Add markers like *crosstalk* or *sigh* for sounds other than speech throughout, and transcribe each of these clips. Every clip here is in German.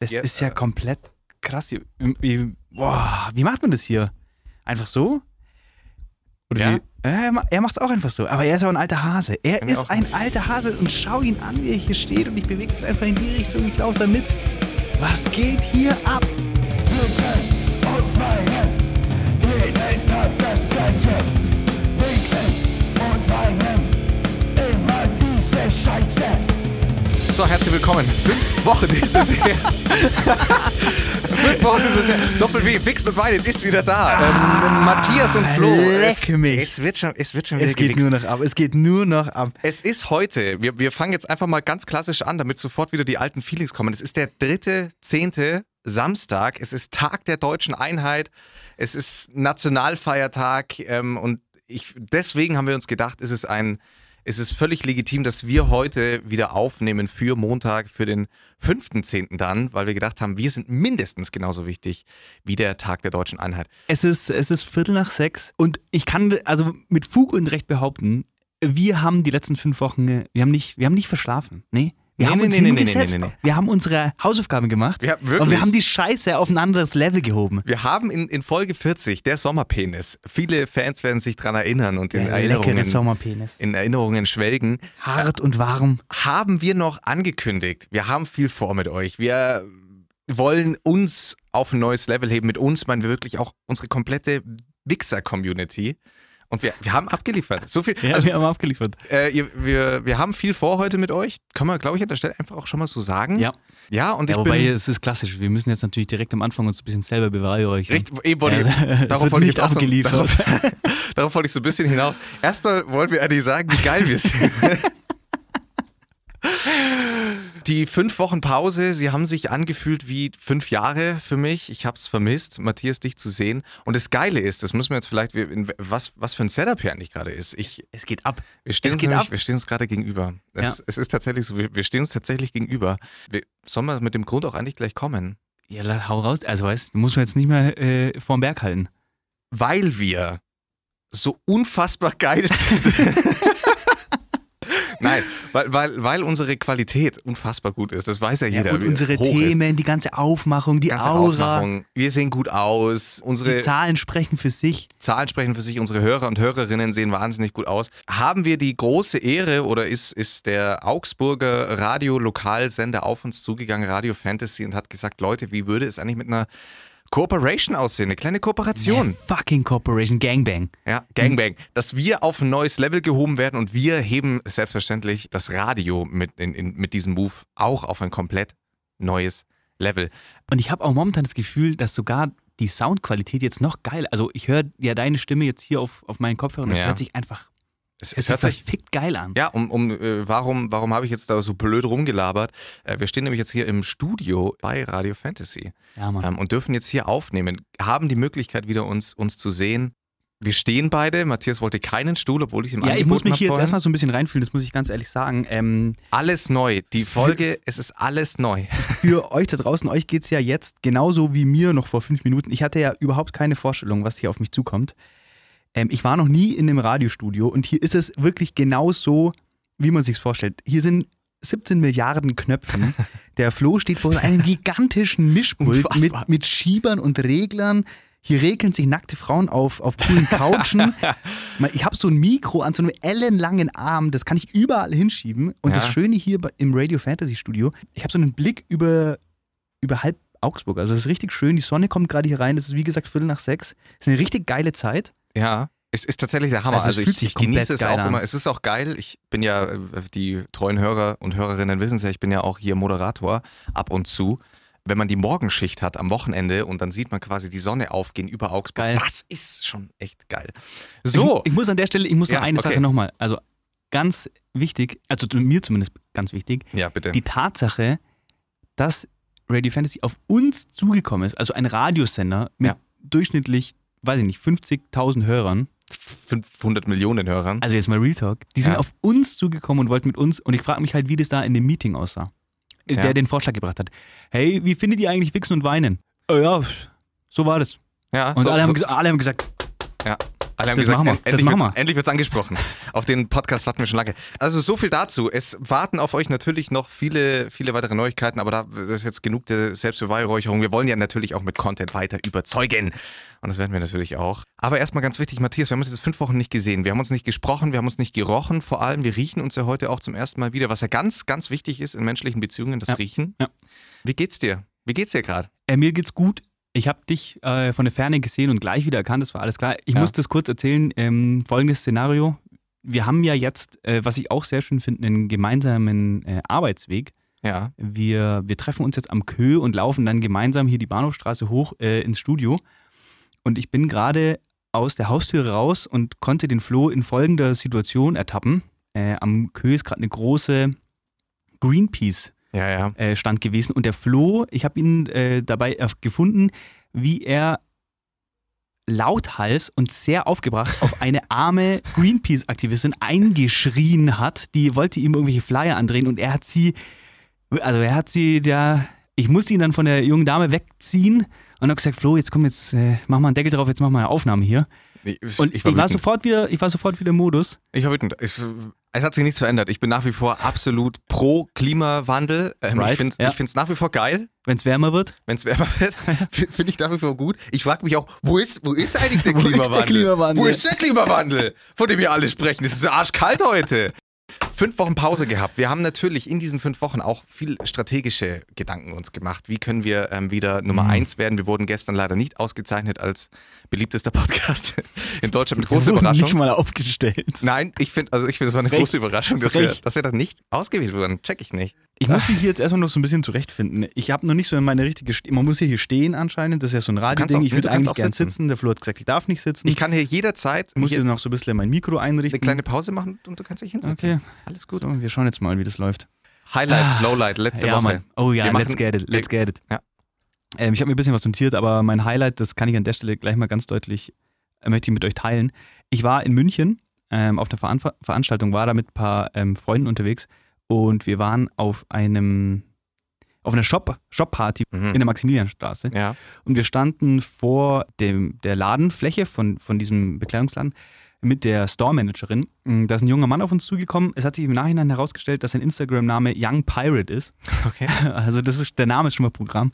Das Ja, ist ja äh, komplett krass. Wie, wie, boah, wie macht man das hier? Einfach so? Oder Ja. wie? Äh, er er macht es auch einfach so. Aber er ist auch ein alter Hase. Er ist ein alter Hase und schau ihn an, wie er hier steht und ich bewege es einfach in die Richtung. Ich laufe da mit. Was geht hier ab? So, herzlich willkommen. Fünf Wochen ist es her. Fünf Wochen ist es her. Doppel-W, Wichst und Weinen ist wieder da. ähm, Matthias und Flo. es. Es wird schon, es wird schon wieder Es geht gewichst. nur noch ab. Es geht nur noch ab. Es ist heute, wir, wir fangen jetzt einfach mal ganz klassisch an, damit sofort wieder die alten Feelings kommen. Es ist der dritte, zehnte Samstag. Es ist Tag der deutschen Einheit. Es ist Nationalfeiertag. Ähm, und ich, deswegen haben wir uns gedacht, es ist ein, es ist völlig legitim, dass wir heute wieder aufnehmen für Montag, für den 5.10. dann, weil wir gedacht haben, wir sind mindestens genauso wichtig wie der Tag der deutschen Einheit. Es ist, es ist Viertel nach sechs und ich kann also mit Fug und Recht behaupten, wir haben die letzten fünf Wochen, wir haben nicht, wir haben nicht verschlafen. Nee. Wir Nee, haben nee, uns nee, nee, nee, hingesetzt. nee, nee, nee. Wir haben unsere Hausaufgaben gemacht. Ja, wirklich. Und wir haben die Scheiße auf ein anderes Level gehoben. Wir haben in, in Folge 40, der Sommerpenis, viele Fans werden sich dran erinnern und in Der Erinnerungen, Sommerpenis. in Erinnerungen schwelgen, Hart und warm. haben wir noch angekündigt. Wir haben viel vor mit euch. Wir wollen uns auf ein neues Level heben. Mit uns meinen wir wirklich auch unsere komplette Wichser-Community. Und wir, wir haben abgeliefert. So viel. *laughs* Ja, also, wir haben abgeliefert. äh, ihr, wir, wir haben viel vor heute mit euch. Kann man, glaube ich, an der Stelle einfach auch schon mal so sagen. Ja. Ja, und ich Ja, wobei bin. es ist klassisch. Wir müssen jetzt natürlich direkt am Anfang uns ein bisschen selber beweihräuchern. Richtig, eben wollte Ja, es darauf wollte ich jetzt auch so, abgeliefert. darauf, *laughs* darauf wollte ich so ein bisschen hinaus. Erstmal wollen wir eigentlich sagen, wie geil wir sind. *laughs* Die fünf Wochen Pause, sie haben sich angefühlt wie fünf Jahre für mich. Ich habe es vermisst, Matthias, dich zu sehen. Und das Geile ist, das müssen wir jetzt vielleicht, was, was für ein Setup hier eigentlich gerade ist. Ich, Es geht ab. wir, stehen Es uns nämlich, ab. wir stehen uns gerade gegenüber. Es, Ja. es ist tatsächlich so, wir, wir stehen uns tatsächlich gegenüber. Wir, sollen wir mit dem Grund auch eigentlich gleich kommen? Ja, hau raus. Also weißt du, muss man jetzt nicht mehr äh, vorm Berg halten. weil wir so unfassbar geil sind. *laughs* *laughs* Nein, weil, weil, weil unsere Qualität unfassbar gut ist. Das weiß ja jeder. Ja, und unsere hoch ist. Themen, die ganze Aufmachung, die Ganze Aura, Aufmachung. Wir sehen gut aus. Unsere die Zahlen sprechen für sich. Zahlen sprechen für sich. Unsere Hörer und Hörerinnen sehen wahnsinnig gut aus. Haben wir die große Ehre oder ist, ist der Augsburger Radio-Lokalsender auf uns zugegangen, Radio Fantasy, und hat gesagt, Leute, wie würde es eigentlich mit einer Cooperation aussehen? Eine kleine Kooperation. Yeah, fucking Corporation Gangbang. Ja, Gangbang. Dass wir auf ein neues Level gehoben werden und wir heben selbstverständlich das Radio mit, in, in, mit diesem Move auch auf ein komplett neues Level. Und ich habe auch momentan das Gefühl, dass sogar die Soundqualität jetzt noch geil, also ich höre ja deine Stimme jetzt hier auf, auf meinen Kopfhörer und es Ja. hört sich einfach Es, es es hört sich. verfickt geil an. Ja, um, um äh, warum, warum habe ich jetzt da so blöd rumgelabert? Äh, wir stehen nämlich jetzt hier im Studio bei Radio Fantasy Ja, Mann. ähm, und dürfen jetzt hier aufnehmen, haben die Möglichkeit wieder uns, uns zu sehen. Wir stehen beide. Matthias wollte keinen Stuhl, obwohl ich ihm ja, ich muss angeboten mich hier jetzt vorhin. erstmal so ein bisschen reinfühlen, das muss ich ganz ehrlich sagen. Ähm, Alles neu. Die Folge, es ist alles neu. *laughs* für euch da draußen, euch geht es ja jetzt genauso wie mir noch vor fünf Minuten. Ich hatte ja überhaupt keine Vorstellung, was hier auf mich zukommt. Ähm, ich war noch nie in einem Radiostudio und hier ist es wirklich genau so, wie man sich vorstellt. Hier sind 17 Milliarden Knöpfen. *laughs* Der Flo steht vor einem gigantischen Mischpult mit, mit Schiebern und Reglern. Hier regeln sich nackte Frauen auf, auf coolen Couchen. *laughs* Ich habe so ein Mikro an so einem ellenlangen Arm, das kann ich überall hinschieben. Und das Ja. Schöne hier im Radio Fantasy Studio, ich habe so einen Blick über, über halb Augsburg. Also das ist richtig schön. Die Sonne kommt gerade hier rein. Das ist wie gesagt Viertel nach sechs. Das ist eine richtig geile Zeit. Ja. Es ist tatsächlich der Hammer. Also Also, ich, ich genieße es auch an. immer. Es ist auch geil. Ich bin ja, die treuen Hörer und Hörerinnen wissen es ja, ich bin ja auch hier Moderator ab und zu. Wenn man die Morgenschicht hat am Wochenende und dann sieht man quasi die Sonne aufgehen über Augsburg, Geil. das ist schon echt geil. So, Ich, ich muss an der Stelle, ich muss Ja, noch eine okay. Sache nochmal. Also ganz wichtig, also mir zumindest ganz wichtig, ja bitte. die Tatsache, dass Radio Fantasy auf uns zugekommen ist, also ein Radiosender mit Ja. durchschnittlich, weiß ich nicht, 50.000 Hörern, 500 Millionen Hörern. also jetzt mal Real Talk, die sind Ja. auf uns zugekommen und wollten mit uns, und ich frage mich halt, wie das da in dem Meeting aussah, äh, Ja. der den Vorschlag gebracht hat. Hey, wie findet ihr eigentlich Wichsen und Weinen? Oh ja, so war das. ja, Und so, alle, haben, alle haben gesagt, ja. Alle haben Das gesagt, machen wir. Das endlich, machen wird's, wir. endlich wird's angesprochen. Auf den Podcast warten wir schon lange. Also so viel dazu. Es warten auf euch natürlich noch viele, viele weitere Neuigkeiten, aber da das ist jetzt genug der Selbstbeweihräucherung. Wir wollen ja natürlich auch mit Content weiter überzeugen. Und das werden wir natürlich auch. Aber erstmal ganz wichtig, Matthias, wir haben uns jetzt fünf Wochen nicht gesehen. Wir haben uns nicht gesprochen, wir haben uns nicht gerochen. Vor allem, wir riechen uns ja heute auch zum ersten Mal wieder, was ja ganz, ganz wichtig ist in menschlichen Beziehungen, das Ja. Riechen. Ja. Wie geht's dir? Wie geht's dir gerade? Äh, mir geht's gut. Ich habe dich äh, von der Ferne gesehen und gleich wieder erkannt, das war alles klar. Ich Ja. muss das kurz erzählen. Ähm, folgendes Szenario. Wir haben ja jetzt, äh, was ich auch sehr schön finde, einen gemeinsamen äh, Arbeitsweg. Ja. Wir, wir treffen uns jetzt am Kö und laufen dann gemeinsam hier die Bahnhofstraße hoch äh, ins Studio. Und ich bin gerade aus der Haustür raus und konnte den Flo in folgender Situation ertappen. Äh, am Kö ist gerade eine große Greenpeace Ja, ja. äh, Stand gewesen. Und der Flo, ich habe ihn äh, dabei gefunden, wie er lauthals und sehr aufgebracht auf eine arme Greenpeace-Aktivistin eingeschrien hat. Die wollte ihm irgendwelche Flyer andrehen und er hat sie, also er hat sie da, ich musste ihn dann von der jungen Dame wegziehen und habe gesagt, Flo, jetzt komm, jetzt äh, mach mal einen Deckel drauf, jetzt mach mal eine Aufnahme hier. Ich, Und ich, war war, wütend. sofort wieder, ich war sofort wieder im Modus. Ich war wütend. Es, es hat sich nichts verändert. Ich bin nach wie vor absolut pro Klimawandel. Ähm, Right, Ich finde es ja. nach wie vor geil, Wenn es wärmer wird. wenn es wärmer *laughs* wird. Finde ich nach wie vor gut. Ich frage mich auch, wo ist, wo ist eigentlich der *laughs* Wo ist der Klimawandel? Klimawandel? Wo ist der Klimawandel, von dem wir alle sprechen? Es ist arschkalt heute. Fünf Wochen Pause gehabt. Wir haben natürlich in diesen fünf Wochen auch viel strategische Gedanken uns gemacht. Wie können wir ähm, wieder Nummer Mhm. eins werden? Wir wurden gestern leider nicht ausgezeichnet als beliebtester Podcast *laughs* in Deutschland mit großer Wir Überraschung. Nicht mal aufgestellt. Nein, ich finde, also ich finde, es war eine Recht. große Überraschung, dass wir, Recht. dass wir da nicht ausgewählt wurden. Check ich nicht. Ich muss mich hier jetzt erstmal noch so ein bisschen zurechtfinden. Ich habe noch nicht so in meine richtige. St Man muss hier, stehen anscheinend. Das ist ja so ein Radio-Ding. Ich würde eigentlich auch gern sitzen. sitzen. Der Flo hat gesagt, ich darf nicht sitzen. Ich kann hier jederzeit muss hier noch so ein bisschen mein Mikro einrichten. eine kleine Pause machen und du kannst dich hinsetzen. Okay, Alles gut. so, wir schauen jetzt mal, wie das läuft. Highlight, Lowlight, letzte ja, Woche. Mann. Oh ja, Wir let's machen- get it, let's get it. Ja. Ähm, ich habe mir ein bisschen was notiert, aber mein Highlight, das kann ich an der Stelle gleich mal ganz deutlich, äh, möchte ich mit euch teilen. Ich war in München ähm, auf einer Veran Veranstaltung, war da mit ein paar ähm, Freunden unterwegs und wir waren auf einem, auf einer Shop, Shop-Party Mhm. in der Maximilianstraße. Ja. Und wir standen vor dem, der Ladenfläche von, von diesem Bekleidungsladen mit der Store-Managerin. Mm, Da ist ein junger Mann auf uns zugekommen. Es hat sich im Nachhinein herausgestellt, dass sein Instagram-Name Young Pirate ist. Okay. *laughs* Also das ist, der Name ist schon mal Programm.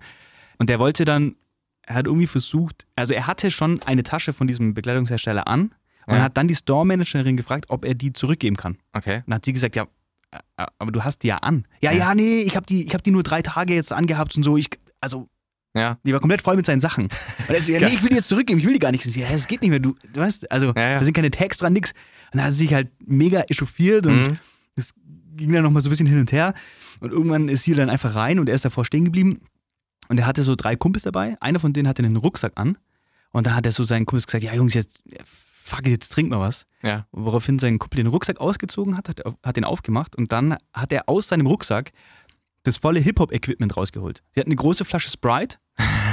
Und der wollte dann, er hat irgendwie versucht, also er hatte schon eine Tasche von diesem Bekleidungshersteller an und Ja. hat dann die Store-Managerin gefragt, ob er die zurückgeben kann. Okay. Dann hat sie gesagt, ja, äh, aber du hast die ja an. Ja, Ja. ja, nee, ich habe die, ich hab die nur drei Tage jetzt angehabt und so. Ich, also Ja. die war komplett voll mit seinen Sachen. Und er so, ja, *laughs* nee, ich will die jetzt zurückgeben, ich will die gar nicht. Ich so, ja, das geht nicht mehr, du, du weißt, also Ja, ja. da sind keine Tags dran, nix. Und dann hat sie sich halt mega echauffiert und Mhm. es ging dann nochmal so ein bisschen hin und her. Und irgendwann ist sie dann einfach rein und er ist davor stehen geblieben. Und er hatte so drei Kumpels dabei. Einer von denen hatte einen Rucksack an. Und dann hat er so seinen Kumpels gesagt, ja Jungs, jetzt, fuck it, jetzt trink mal was. Ja. Woraufhin sein Kumpel den Rucksack ausgezogen hat, hat, hat den aufgemacht und dann hat er aus seinem Rucksack das volle Hip-Hop-Equipment rausgeholt. Sie hatten eine große Flasche Sprite,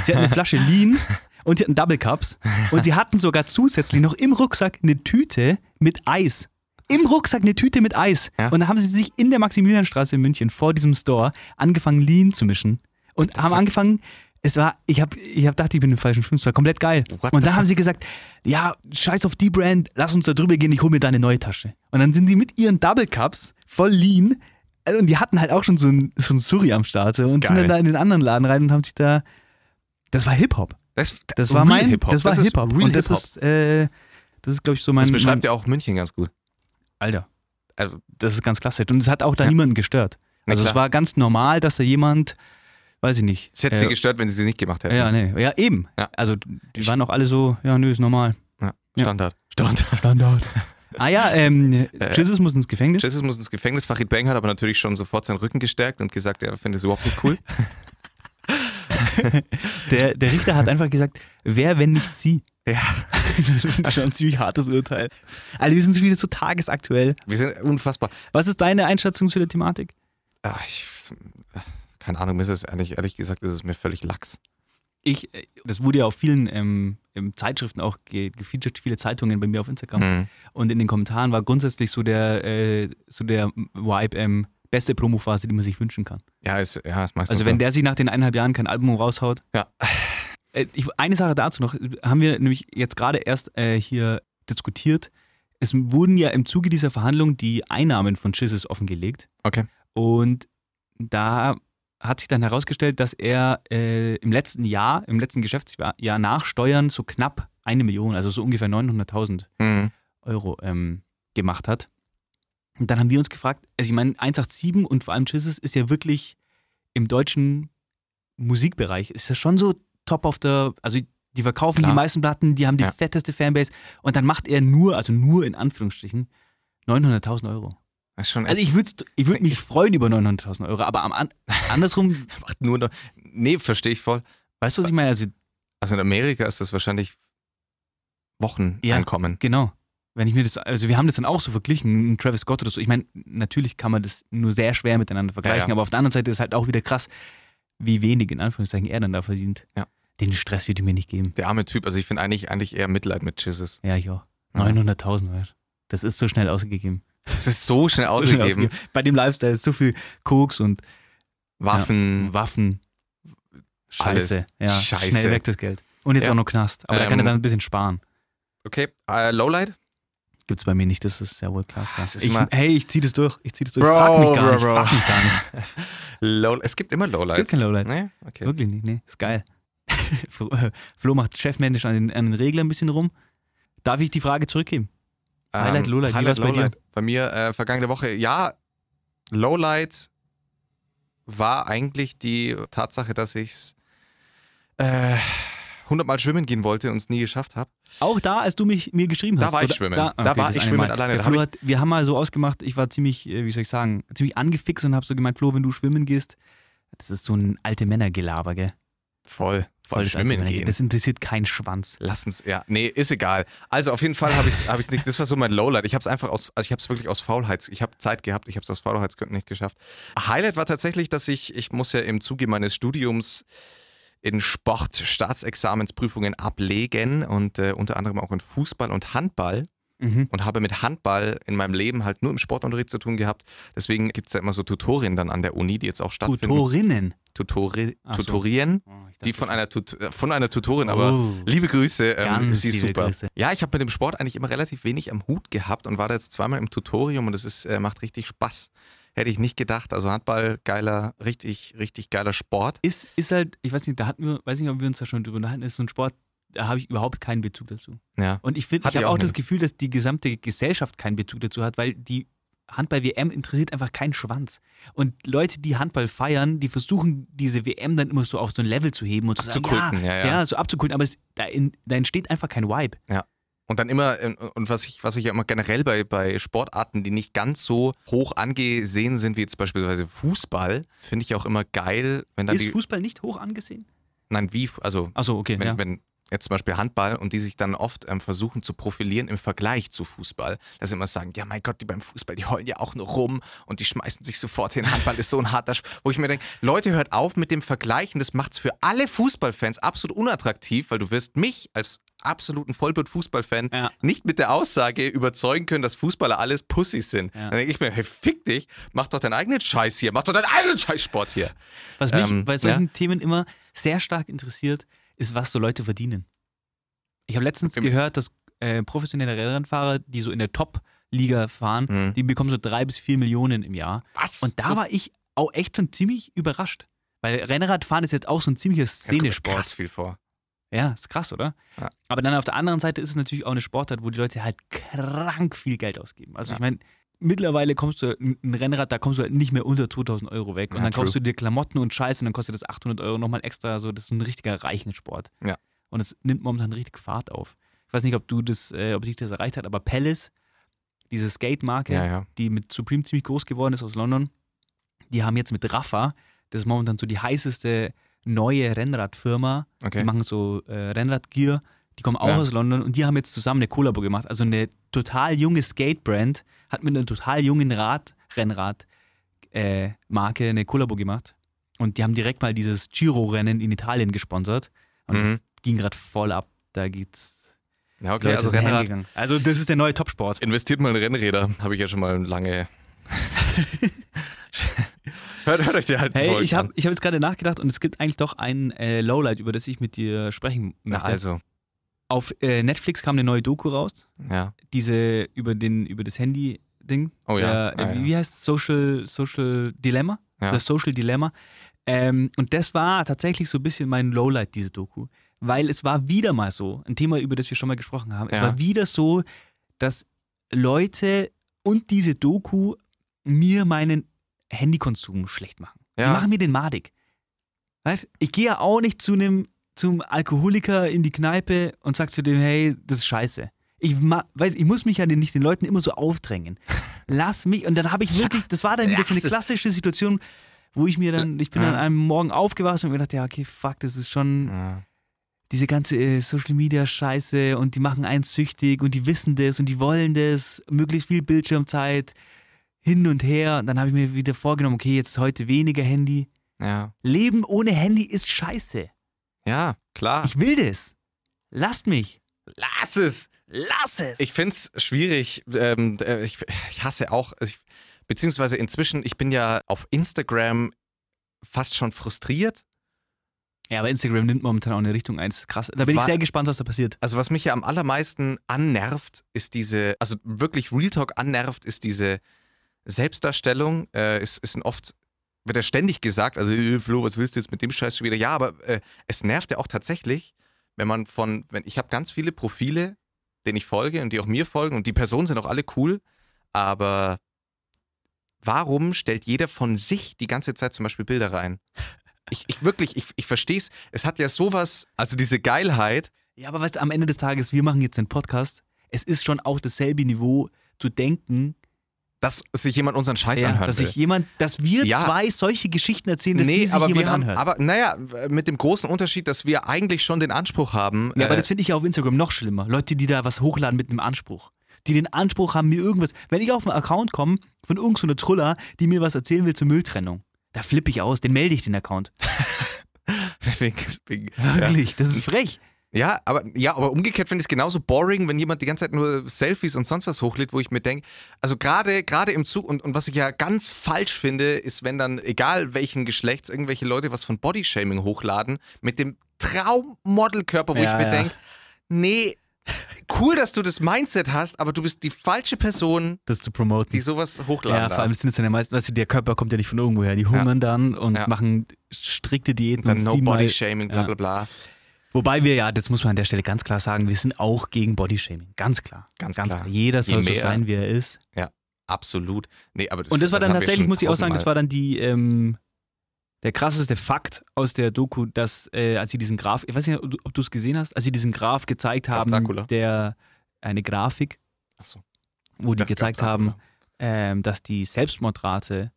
sie hatten eine *laughs* Flasche Lean und sie hatten Double Cups und sie hatten sogar zusätzlich noch im Rucksack eine Tüte mit Eis. Im Rucksack eine Tüte mit Eis. Ja. Und dann haben sie sich in der Maximilianstraße in München vor diesem Store angefangen, Lean zu mischen. Und haben angefangen, es war, ich habe ich hab gedacht, ich bin im falschen Film, es war komplett geil. What und dann haben sie gesagt, ja, scheiß auf die Brand, lass uns da drüber gehen, ich hole mir da eine neue Tasche. Und dann sind sie mit ihren Double Cups voll Lean, also, und die hatten halt auch schon so ein, so ein Surri am Start und sind Geil. dann da in den anderen Laden rein und haben sich da, das war Hip-Hop. Das, Das war mein, Hip-Hop. das war Hip-Hop. Und das Hip-Hop. ist, äh, das ist, glaube ich, so mein, das beschreibt mein ja auch München ganz gut. Alter, Also, das ist ganz klasse. Und es hat auch da Ja. niemanden gestört. Also es war ganz normal, dass da jemand, weiß ich nicht. es hätte sie äh, gestört, wenn sie sie nicht gemacht hätten. ja, nee, ja, eben. Ja. Also die waren auch alle so, ja, nö, ist normal. Ja. Ja. Standard. Standard. Standard. *laughs* ah ja, ähm, Jesus muss ins Gefängnis. Jesus muss ins Gefängnis. Farid Bang hat aber natürlich schon sofort seinen Rücken gestärkt und gesagt, er findet es überhaupt nicht cool. *laughs* Der, der Richter hat einfach gesagt, wer, wenn nicht sie? ja. Das *laughs* ist schon ein ziemlich hartes Urteil. Also wir sind wieder so tagesaktuell. Wir sind unfassbar. Was ist deine Einschätzung zu der Thematik? Ah, ich, keine Ahnung, mir ist es ehrlich, ehrlich gesagt, ist es mir völlig lax. Ich, äh, das wurde ja auf vielen ähm, ähm, Zeitschriften auch ge gefeatured, viele Zeitungen bei mir auf Instagram. Mhm. Und in den Kommentaren war grundsätzlich so der, äh, so der Vibe, ähm, beste Promophase, die man sich wünschen kann. Ja, ist, ja, ist meistens Also wenn so. der sich nach den eineinhalb Jahren kein Album raushaut. Ja. Äh, ich, eine Sache dazu noch, haben wir nämlich jetzt gerade erst äh, hier diskutiert. Es wurden ja im Zuge dieser Verhandlung die Einnahmen von Chizzes offengelegt. Okay. Und da hat sich dann herausgestellt, dass er äh, im letzten Jahr, im letzten Geschäftsjahr Jahr nach Steuern so knapp eine Million, also so ungefähr 900.000 Mhm. Euro ähm, gemacht hat. Und dann haben wir uns gefragt, also ich meine, 187 und vor allem Chizzes ist ja wirklich im deutschen Musikbereich, ist ja schon so top of the, also die verkaufen Klar. die meisten Platten, die haben die Ja. fetteste Fanbase und dann macht er nur, also nur in Anführungsstrichen, 900.000 Euro. Das ist schon Also ich würde ich würd mich freuen über 900.000 Euro, aber am an, andersrum, *laughs* macht nur noch. Nee, verstehe ich voll. weißt du, was ich meine? Also Also in Amerika ist das wahrscheinlich Wocheneinkommen. Genau. Wenn ich mir das, also wir haben das dann auch so verglichen, Travis Scott oder so. Ich meine, natürlich kann man das nur sehr schwer miteinander vergleichen, Ja, ja. aber auf der anderen Seite ist halt auch wieder krass, wie wenig in Anführungszeichen er dann da verdient. Ja. Den Stress würde ich mir nicht geben. Der arme Typ. Also ich finde eigentlich, eigentlich eher Mitleid mit Chizzes. Ja, ich auch. Ja. 900.000, weißt du. Das ist so schnell ausgegeben. Es ist so schnell *laughs* ausgegeben. Bei dem Lifestyle ist so viel Koks und Waffen, Waffen. Scheiße. Ja. Scheiße. Schnell weg das Geld. Und jetzt Ja. auch noch Knast. Aber da kann er Ähm, dann ein bisschen sparen. Okay, äh, Lowlight? Gibt es bei mir nicht, das ist ja wohl immer- hey, ich zieh das durch. Ich zieh das durch. Bro, frag mich gar bro, nicht. bro. Frag mich gar nicht. *laughs* Low, es gibt immer Es gibt Lowlights. kein Lowlight. Nee? Okay. Wirklich nicht, nee. Ist geil. *laughs* Flo- äh, Flo macht chefmännisch an den, an den Reglern ein bisschen rum. Darf ich die Frage zurückgeben? Highlight, Lowlight, wie war's bei dir? Ähm, Lowlight. Bei mir äh, vergangene Woche, ja, Lowlight war eigentlich die Tatsache, dass ich äh, 100 Mal schwimmen gehen wollte und es nie geschafft habe. Auch da, als du mich, mir geschrieben Da hast. war ich schwimmen. Da, Da war ich schwimmen Mal. alleine. Da Flo hat, wir haben mal so ausgemacht, ich war ziemlich, äh, wie soll ich sagen, ziemlich angefixt und habe so gemeint, Flo, wenn du schwimmen gehst, das ist so ein alte Männergelaber, gell? Voll, voll das alte schwimmen Männer- gehen. Das interessiert keinen Schwanz. Lass uns, ja, nee, ist egal. Also auf jeden Fall habe ich es hab ich's nicht, das war so mein Lowlight. Ich habe es einfach aus, also ich habe es wirklich aus Faulheit, ich habe Zeit gehabt, ich habe es aus Faulheitsgründen nicht geschafft. Highlight war tatsächlich, dass ich, ich muss ja im Zuge meines Studiums in Sport Staatsexamensprüfungen ablegen und äh, unter anderem auch in Fußball und Handball Mhm. und habe mit Handball in meinem Leben halt nur im Sportunterricht zu tun gehabt. Deswegen gibt es ja immer so Tutorien dann an der Uni, die jetzt auch stattfinden. Tutorinnen. Tutori so. Tutorien, Oh, die von einer, Tut von einer Tutorin, aber Oh. Liebe Grüße, ähm, sie ist super. Grüße. Ja, ich habe mit dem Sport eigentlich immer relativ wenig am Hut gehabt und war da jetzt zweimal im Tutorium und es ist, äh, macht richtig Spaß. Hätte ich nicht gedacht. Also Handball, geiler, richtig, richtig geiler Sport. ist, ist halt, ich weiß nicht, da hatten wir, weiß nicht, ob wir uns da schon drüber unterhalten, ist so ein Sport, da habe ich überhaupt keinen Bezug dazu. Ja. Und ich finde, ich habe auch auch das. Gefühl, dass die gesamte Gesellschaft keinen Bezug dazu hat, weil die Handball-WM interessiert einfach keinen Schwanz. Und Leute, die Handball feiern, die versuchen, diese WM dann immer so auf so ein Level zu heben und zu sagen, Abzukulten, ja, ja, ja. so abzukulten, aber es, da, in, da entsteht einfach kein Vibe. Und dann immer, äh, und was ich, was ich ja immer generell bei, bei Sportarten, die nicht ganz so hoch angesehen sind, wie jetzt beispielsweise Fußball, finde ich auch immer geil, wenn dann Ist die. Fußball nicht hoch angesehen? Nein, wie, also Achso, okay, wenn, ja. wenn jetzt zum Beispiel Handball und die sich dann oft ähm, versuchen zu profilieren im Vergleich zu Fußball, dass sie immer sagen, ja mein Gott, die beim Fußball, die heulen ja auch nur rum und die schmeißen sich sofort hin. Handball ist so ein harter, Sp wo ich mir denke, Leute, hört auf mit dem Vergleichen, das macht es für alle Fußballfans absolut unattraktiv, weil du wirst mich als absoluten Vollblut-Fußballfan Ja. nicht mit der Aussage überzeugen können, dass Fußballer alles Pussys sind. Ja. Dann denke ich mir, hey, fick dich, mach doch deinen eigenen Scheiß hier, mach doch deinen eigenen Scheißsport hier. Was mich ähm, bei solchen Themen immer sehr stark interessiert, ist, was so Leute verdienen. Ich habe letztens Im- gehört, dass äh, professionelle Rennfahrer, die so in der Top-Liga fahren, Mhm. die bekommen so drei bis vier Millionen im Jahr. Was? Und da war ich auch echt schon ziemlich überrascht. Weil Rennradfahren ist jetzt auch so ein ziemlicher Szenesport. krass viel vor. Ja, ist krass, oder? Ja. Aber dann auf der anderen Seite ist es natürlich auch eine Sportart, wo die Leute halt krank viel Geld ausgeben. Also Ja. ich meine, mittlerweile kommst du, ein Rennrad, da kommst du halt nicht mehr unter 2000 Euro weg. Und Ja, dann kaufst true. du dir Klamotten und Scheiß und dann kostet das 800 Euro nochmal extra. So, das ist ein richtiger Reichensport. Ja. Und es nimmt momentan richtig Fahrt auf. Ich weiß nicht, ob du das, äh, ob dich das erreicht hat, aber Palace, diese Skate-Marke, Ja, ja. die mit Supreme ziemlich groß geworden ist aus London, die haben jetzt mit Rafa, das ist momentan so die heißeste neue Rennradfirma, Okay. die machen so äh, Rennradgear, die kommen auch Ja. aus London und die haben jetzt zusammen eine Kollabo gemacht. Also eine total junge Skate-Brand hat mit einer total jungen Rad, Rennrad äh, Marke eine Kollabo gemacht. Und die haben direkt mal dieses Giro-Rennen in Italien gesponsert. Und Mhm. das ging gerade voll ab. Da geht's. Ja, okay, Leute also Rennrad. Also das ist der neue Topsport. Investiert mal in Rennräder, habe ich ja schon mal lange. *laughs* hört, hört euch die alten Hey, ich habe ich hab jetzt gerade nachgedacht und es gibt eigentlich doch ein äh, Lowlight, über das ich mit dir sprechen Na möchte. also, Auf äh, Netflix kam eine neue Doku raus. Ja. Diese über, den, über das Handy-Ding. Oh ja. Der, Ah, äh, ja. Wie heißt es? Social, Social Dilemma? Ja. Das Social Dilemma. Ähm, und das war tatsächlich so ein bisschen mein Lowlight, diese Doku. Weil es war wieder mal so, ein Thema, über das wir schon mal gesprochen haben. Es war wieder so, dass Leute und diese Doku mir meinen Handykonsum schlecht machen. Die machen mir den madig. Weißt ich gehe ja auch nicht zu einem zum Alkoholiker in die Kneipe und sag zu dem, hey, das ist scheiße. Ich, weiß, ich muss mich ja nicht den Leuten immer so aufdrängen. Lass mich. Und dann habe ich wirklich, *laughs* das war dann wieder so eine klassische Situation, wo ich mir dann, ich bin Ja. an einem Morgen aufgewacht und mir gedacht, ja, okay, fuck, das ist schon Ja. diese ganze äh, Social Media Scheiße und die machen einen süchtig und die wissen das und die wollen das, möglichst viel Bildschirmzeit hin und her. Und dann habe ich mir wieder vorgenommen, okay, jetzt heute weniger Handy. Ja. Leben ohne Handy ist scheiße. Ja, klar. Ich will das. Lasst mich. Lass es! Lass es. Ich finde es schwierig. Ähm, äh, ich, ich hasse auch, ich, beziehungsweise inzwischen, ich bin ja auf Instagram fast schon frustriert. ja, aber Instagram nimmt momentan auch eine Richtung eins. Krass. Da bin ich Wa- sehr gespannt, was da passiert. Also was mich ja am allermeisten annervt, ist diese, also wirklich Real Talk annervt, ist diese Selbstdarstellung. Äh, ist, ist ein oft, wird ja ständig gesagt, also äh, Flo, was willst du jetzt mit dem Scheiß schon wieder? Ja, aber äh, es nervt ja auch tatsächlich, wenn man von, wenn ich habe ganz viele Profile, denen ich folge und die auch mir folgen und die Personen sind auch alle cool, aber warum stellt jeder von sich die ganze Zeit zum Beispiel Bilder rein? Ich, ich wirklich, ich, ich verstehe es. Es hat ja sowas, also diese Geilheit, Ja, aber weißt du, am Ende des Tages, wir machen jetzt einen Podcast. Es ist schon auch dasselbe Niveau zu denken, dass sich jemand unseren Scheiß ja, anhört. dass sich jemand, dass wir Ja. zwei solche Geschichten erzählen, dass sie nee, sich aber jemand wir haben, anhört. aber naja, mit dem großen Unterschied, dass wir eigentlich schon den Anspruch haben. Ja, aber äh, das finde ich ja auf Instagram noch schlimmer. Leute, die da was hochladen mit einem Anspruch. Die den Anspruch haben, mir irgendwas. Wenn ich auf einen Account komme von irgendeiner Truller, die mir was erzählen will zur Mülltrennung, da flippe ich aus, den melde ich den Account. *laughs* wegen, ja. Wirklich, das ist frech. Ja, aber, ja, aber umgekehrt finde ich es genauso boring, wenn jemand die ganze Zeit nur Selfies und sonst was hochlädt, wo ich mir denke, also gerade gerade im Zug und, und was ich ja ganz falsch finde, ist, wenn dann, egal welchen Geschlechts, irgendwelche Leute was von Bodyshaming hochladen, mit dem Traummodelkörper, wo Ja, ich mir ja. denke, nee, cool, dass du das Mindset hast, aber du bist die falsche Person, Das zu promoten. die sowas hochladen ja, vor allem sind es dann ja meist, weißt du, der Körper kommt ja nicht von irgendwoher. Die hungern dann und Ja. machen strikte Diäten Dann und No siebenmal- Bodyshaming, bla Ja. bla bla. Wobei wir ja, das muss man an der Stelle ganz klar sagen, wir sind auch gegen Bodyshaming. Ganz klar. Ganz klar. Jeder Je soll so mehr- sein, wie er ist. Absolut. Nee, aber Und das war dann tatsächlich, muss ich auch sagen, das war dann die, ähm, der krasseste Fakt aus der Doku, dass äh, als sie diesen Graph, ich weiß nicht, ob du- es gesehen hast, als sie diesen Graph gezeigt haben, Dracula? der eine Grafik, so. wo die gezeigt haben, Dracula. ähm, dass die Selbstmordrate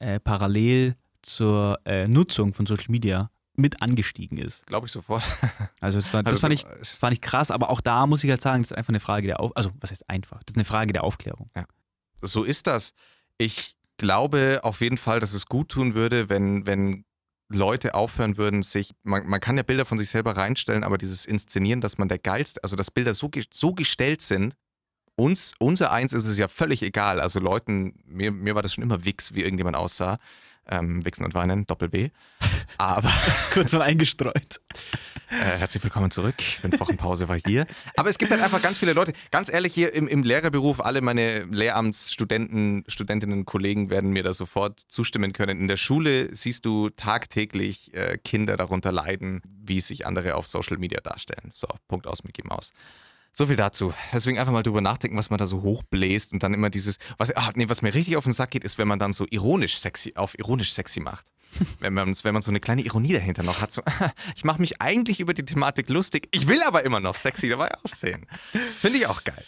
äh, parallel zur äh, Nutzung von Social Media mit angestiegen ist. Glaube ich sofort. *laughs* Also das, war, das Also, fand, ich, das fand ich krass, aber auch da muss ich halt sagen, das ist einfach eine Frage der Auf also was heißt einfach? Das ist eine Frage der Aufklärung. so ist das. Ich glaube auf jeden Fall, dass es gut tun würde, wenn, wenn Leute aufhören würden, sich, man, man kann ja Bilder von sich selber reinstellen, aber dieses Inszenieren, dass man der Geilste, also dass Bilder so, so gestellt sind, uns, unser Eins ist es ja völlig egal. Also Leuten, mir, mir war das schon immer Wix, wie irgendjemand aussah. Ähm, Wichsen und Weinen, Doppel-B. Aber *laughs* Kurz mal eingestreut. Äh, herzlich willkommen zurück. Fünf Wochen Pause war hier. Aber es gibt halt einfach ganz viele Leute. Ganz ehrlich, hier im, im Lehrerberuf, alle meine Lehramtsstudenten, Studentinnen, Kollegen werden mir da sofort zustimmen können. In der Schule siehst du tagtäglich äh, Kinder darunter leiden, wie sich andere auf Social Media darstellen. So, Punkt aus, Mickey Maus. So viel dazu. Deswegen einfach mal drüber nachdenken, was man da so hochbläst und dann immer dieses, was, ah, nee, was mir richtig auf den Sack geht, ist, wenn man dann so ironisch sexy, auf ironisch sexy macht. *laughs* wenn, man, wenn man so eine kleine Ironie dahinter noch hat, so, ich mache mich eigentlich über die Thematik lustig, ich will aber immer noch sexy dabei aussehen. Finde ich auch geil.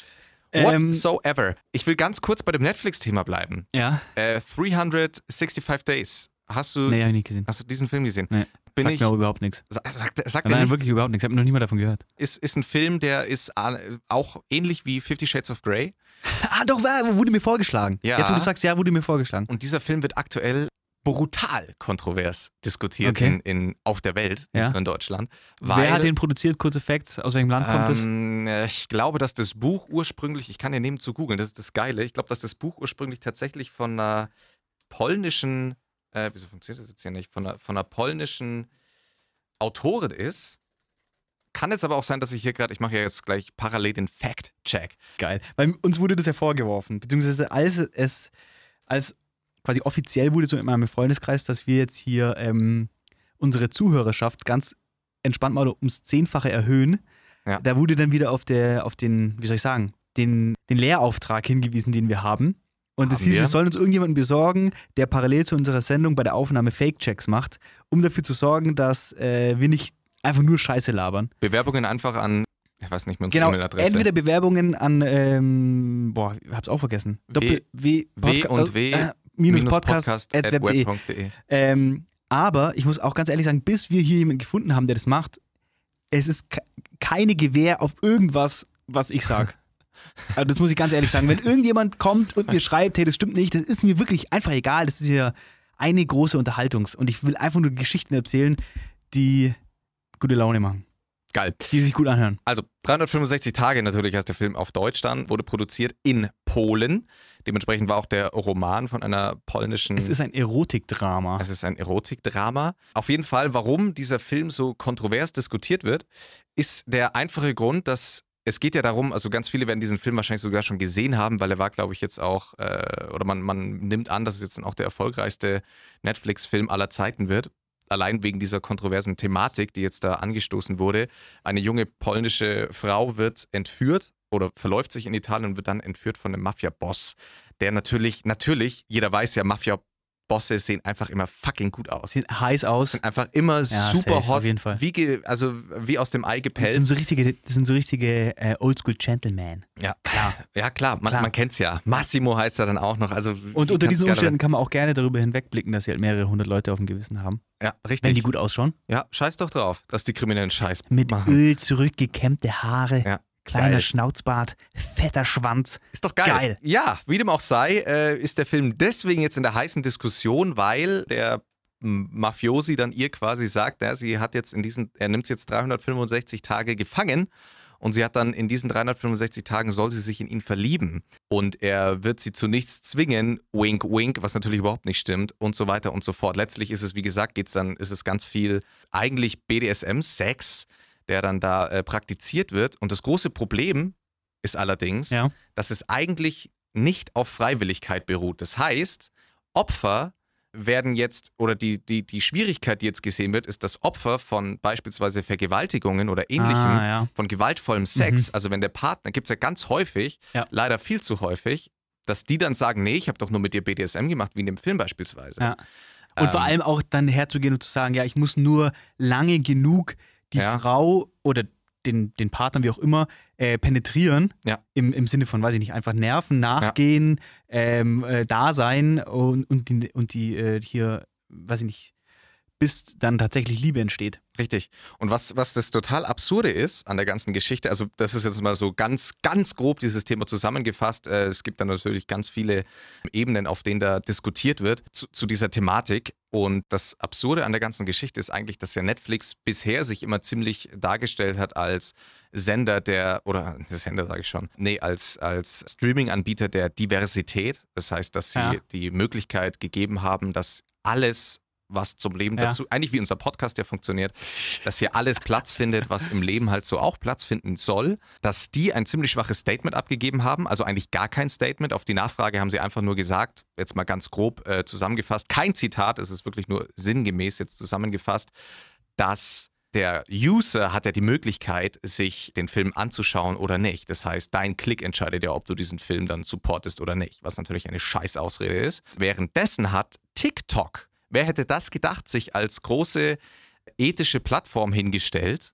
Ähm, Whatsoever. Ich will ganz kurz bei dem Netflix-Thema bleiben. Ja? Äh, 365 Days. Hast du, Nee, habe ich nicht gesehen. hast du diesen Film gesehen? Nee. Bin Sagt ich, mir auch überhaupt nichts. Sag, sag, sagt Nein, mir nichts. wirklich überhaupt nichts. Ich habe noch nie mal davon gehört. Ist, ist ein Film, der ist äh, auch ähnlich wie Fifty Shades of Grey. *laughs* Ah, doch, wurde mir vorgeschlagen. Ja. Jetzt, wo du sagst, ja, wurde mir vorgeschlagen. Und dieser Film wird aktuell brutal kontrovers diskutiert Okay. in, in, auf der Welt, nicht Ja. nur in Deutschland. Wer hat den produziert? Kurze Facts. Aus welchem Land kommt das? ähm, äh, Ich glaube, dass das Buch ursprünglich, ich kann ja nebenzu googeln, das ist das Geile, ich glaube, dass das Buch ursprünglich tatsächlich von einer polnischen, äh, wieso funktioniert das jetzt hier nicht, von einer, von einer polnischen Autorin ist. Kann jetzt aber auch sein, dass ich hier gerade, ich mache ja jetzt gleich parallel den Fact-Check. Geil. Weil uns wurde das ja vorgeworfen, beziehungsweise als es, als quasi offiziell wurde so in meinem Freundeskreis, dass wir jetzt hier ähm, unsere Zuhörerschaft ganz entspannt mal ums Zehnfache erhöhen. Ja. Da wurde dann wieder auf, der, auf den, wie soll ich sagen, den, den Lehrauftrag hingewiesen, den wir haben. Und es hieß, wir? wir sollen uns irgendjemanden besorgen, der parallel zu unserer Sendung bei der Aufnahme Fake-Checks macht, um dafür zu sorgen, dass äh, wir nicht einfach nur Scheiße labern. Bewerbungen einfach an, ich weiß nicht mehr unsere Genau, E-Mail-Adresse. entweder Bewerbungen an, ähm, boah, ich hab's auch vergessen. Doppel W, W Podca- und W äh, minus Podcast, at web.de. web.de. Ähm, aber ich muss auch ganz ehrlich sagen, bis wir hier jemanden gefunden haben, der das macht, es ist ke- keine Gewähr auf irgendwas, was ich sage. *laughs* Also das muss ich ganz ehrlich sagen. Wenn irgendjemand kommt und mir schreibt, hey, das stimmt nicht, das ist mir wirklich einfach egal. Das ist ja eine große Unterhaltungs- und ich will einfach nur Geschichten erzählen, die gute Laune machen, Geil. die sich gut anhören. Also 365 Tage natürlich heißt der Film auf Deutsch dann, wurde produziert in Polen. Dementsprechend war auch der Roman von einer polnischen. Es ist ein Erotikdrama. Es ist ein Erotikdrama. Auf jeden Fall, warum dieser Film so kontrovers diskutiert wird, ist der einfache Grund, dass es geht ja darum, also ganz viele werden diesen Film wahrscheinlich sogar schon gesehen haben, weil er war, glaube ich, jetzt auch, äh, oder man, man nimmt an, dass es jetzt dann auch der erfolgreichste Netflix-Film aller Zeiten wird. Allein wegen dieser kontroversen Thematik, die jetzt da angestoßen wurde. Eine junge polnische Frau wird entführt oder verläuft sich in Italien und wird dann entführt von einem Mafia-Boss, der natürlich, natürlich, jeder weiß ja, Mafia-Bosse sehen einfach immer fucking gut aus. Sieht heiß aus. Sind einfach immer super safe, auf hot, jeden Fall. Wie, also wie aus dem Ei Das gepellt. sind so richtige, das sind so richtige äh, Oldschool-Gentlemen. Ja, klar. Ja, klar, man, Klar. man kennt's ja. Massimo heißt er dann auch noch. Also, Und unter diesen Umständen kann man auch gerne darüber hinwegblicken, dass sie halt mehrere hundert Leute auf dem Gewissen haben. Ja, richtig. Wenn die gut ausschauen. ja, scheiß doch drauf, dass die Kriminellen Scheiß Mit machen. Öl zurückgekämmte Haare, Ja, kleiner geil. Schnauzbart, fetter Schwanz. Ist doch geil. Geil. Ja, wie dem auch sei, äh, ist der Film deswegen jetzt in der heißen Diskussion, weil der Mafiosi dann ihr quasi sagt, ja, sie hat jetzt in diesen, er nimmt jetzt 365 Tage gefangen und sie hat dann in diesen 365 Tagen soll sie sich in ihn verlieben und er wird sie zu nichts zwingen, wink wink, was natürlich überhaupt nicht stimmt und so weiter und so fort. Letztlich ist es, wie gesagt, geht's dann, ist es ganz viel eigentlich BDSM, Sex, der dann da äh, praktiziert wird und das große Problem ist allerdings, Ja. dass es eigentlich nicht auf Freiwilligkeit beruht. Das heißt, Opfer werden jetzt, oder die, die, die Schwierigkeit, die jetzt gesehen wird, ist, dass Opfer von beispielsweise Vergewaltigungen oder ähnlichem, Ah, ja. von gewaltvollem Sex, also wenn der Partner, gibt es ja ganz häufig, Ja. leider viel zu häufig, dass die dann sagen, nee, ich habe doch nur mit dir BDSM gemacht, wie in dem Film beispielsweise. ja. Und vor Ähm, allem auch dann herzugehen und zu sagen, ja, ich muss nur lange genug die Ja. Frau oder den, den Partner, wie auch immer, äh, penetrieren. Ja. Im, Im Sinne von, weiß ich nicht, einfach nerven, nachgehen, ähm, äh, da sein und, und die, und die äh, hier, weiß ich nicht, bis dann tatsächlich Liebe entsteht. Richtig. Und was, was das total Absurde ist an der ganzen Geschichte, also das ist jetzt mal so ganz, ganz grob dieses Thema zusammengefasst. Äh, es gibt dann natürlich ganz viele Ebenen, auf denen da diskutiert wird zu, zu dieser Thematik. Und das Absurde an der ganzen Geschichte ist eigentlich, dass ja Netflix bisher sich immer ziemlich dargestellt hat als Sender der, oder *laughs* Sender sage ich schon, nee, als, als Streaming-Anbieter der Diversität. Das heißt, dass sie Ja. die Möglichkeit gegeben haben, dass alles was zum Leben Ja. dazu, eigentlich wie unser Podcast ja funktioniert, dass hier alles Platz findet, was im Leben halt so auch Platz finden soll, dass die ein ziemlich schwaches Statement abgegeben haben, also eigentlich gar kein Statement. Auf die Nachfrage haben sie einfach nur gesagt, jetzt mal ganz grob äh, zusammengefasst, kein Zitat, es ist wirklich nur sinngemäß jetzt zusammengefasst, dass der User hat ja die Möglichkeit, sich den Film anzuschauen oder nicht. Das heißt, dein Klick entscheidet ja, ob du diesen Film dann supportest oder nicht, was natürlich eine Scheißausrede ist. Währenddessen hat TikTok, wer hätte das gedacht, sich als große ethische Plattform hingestellt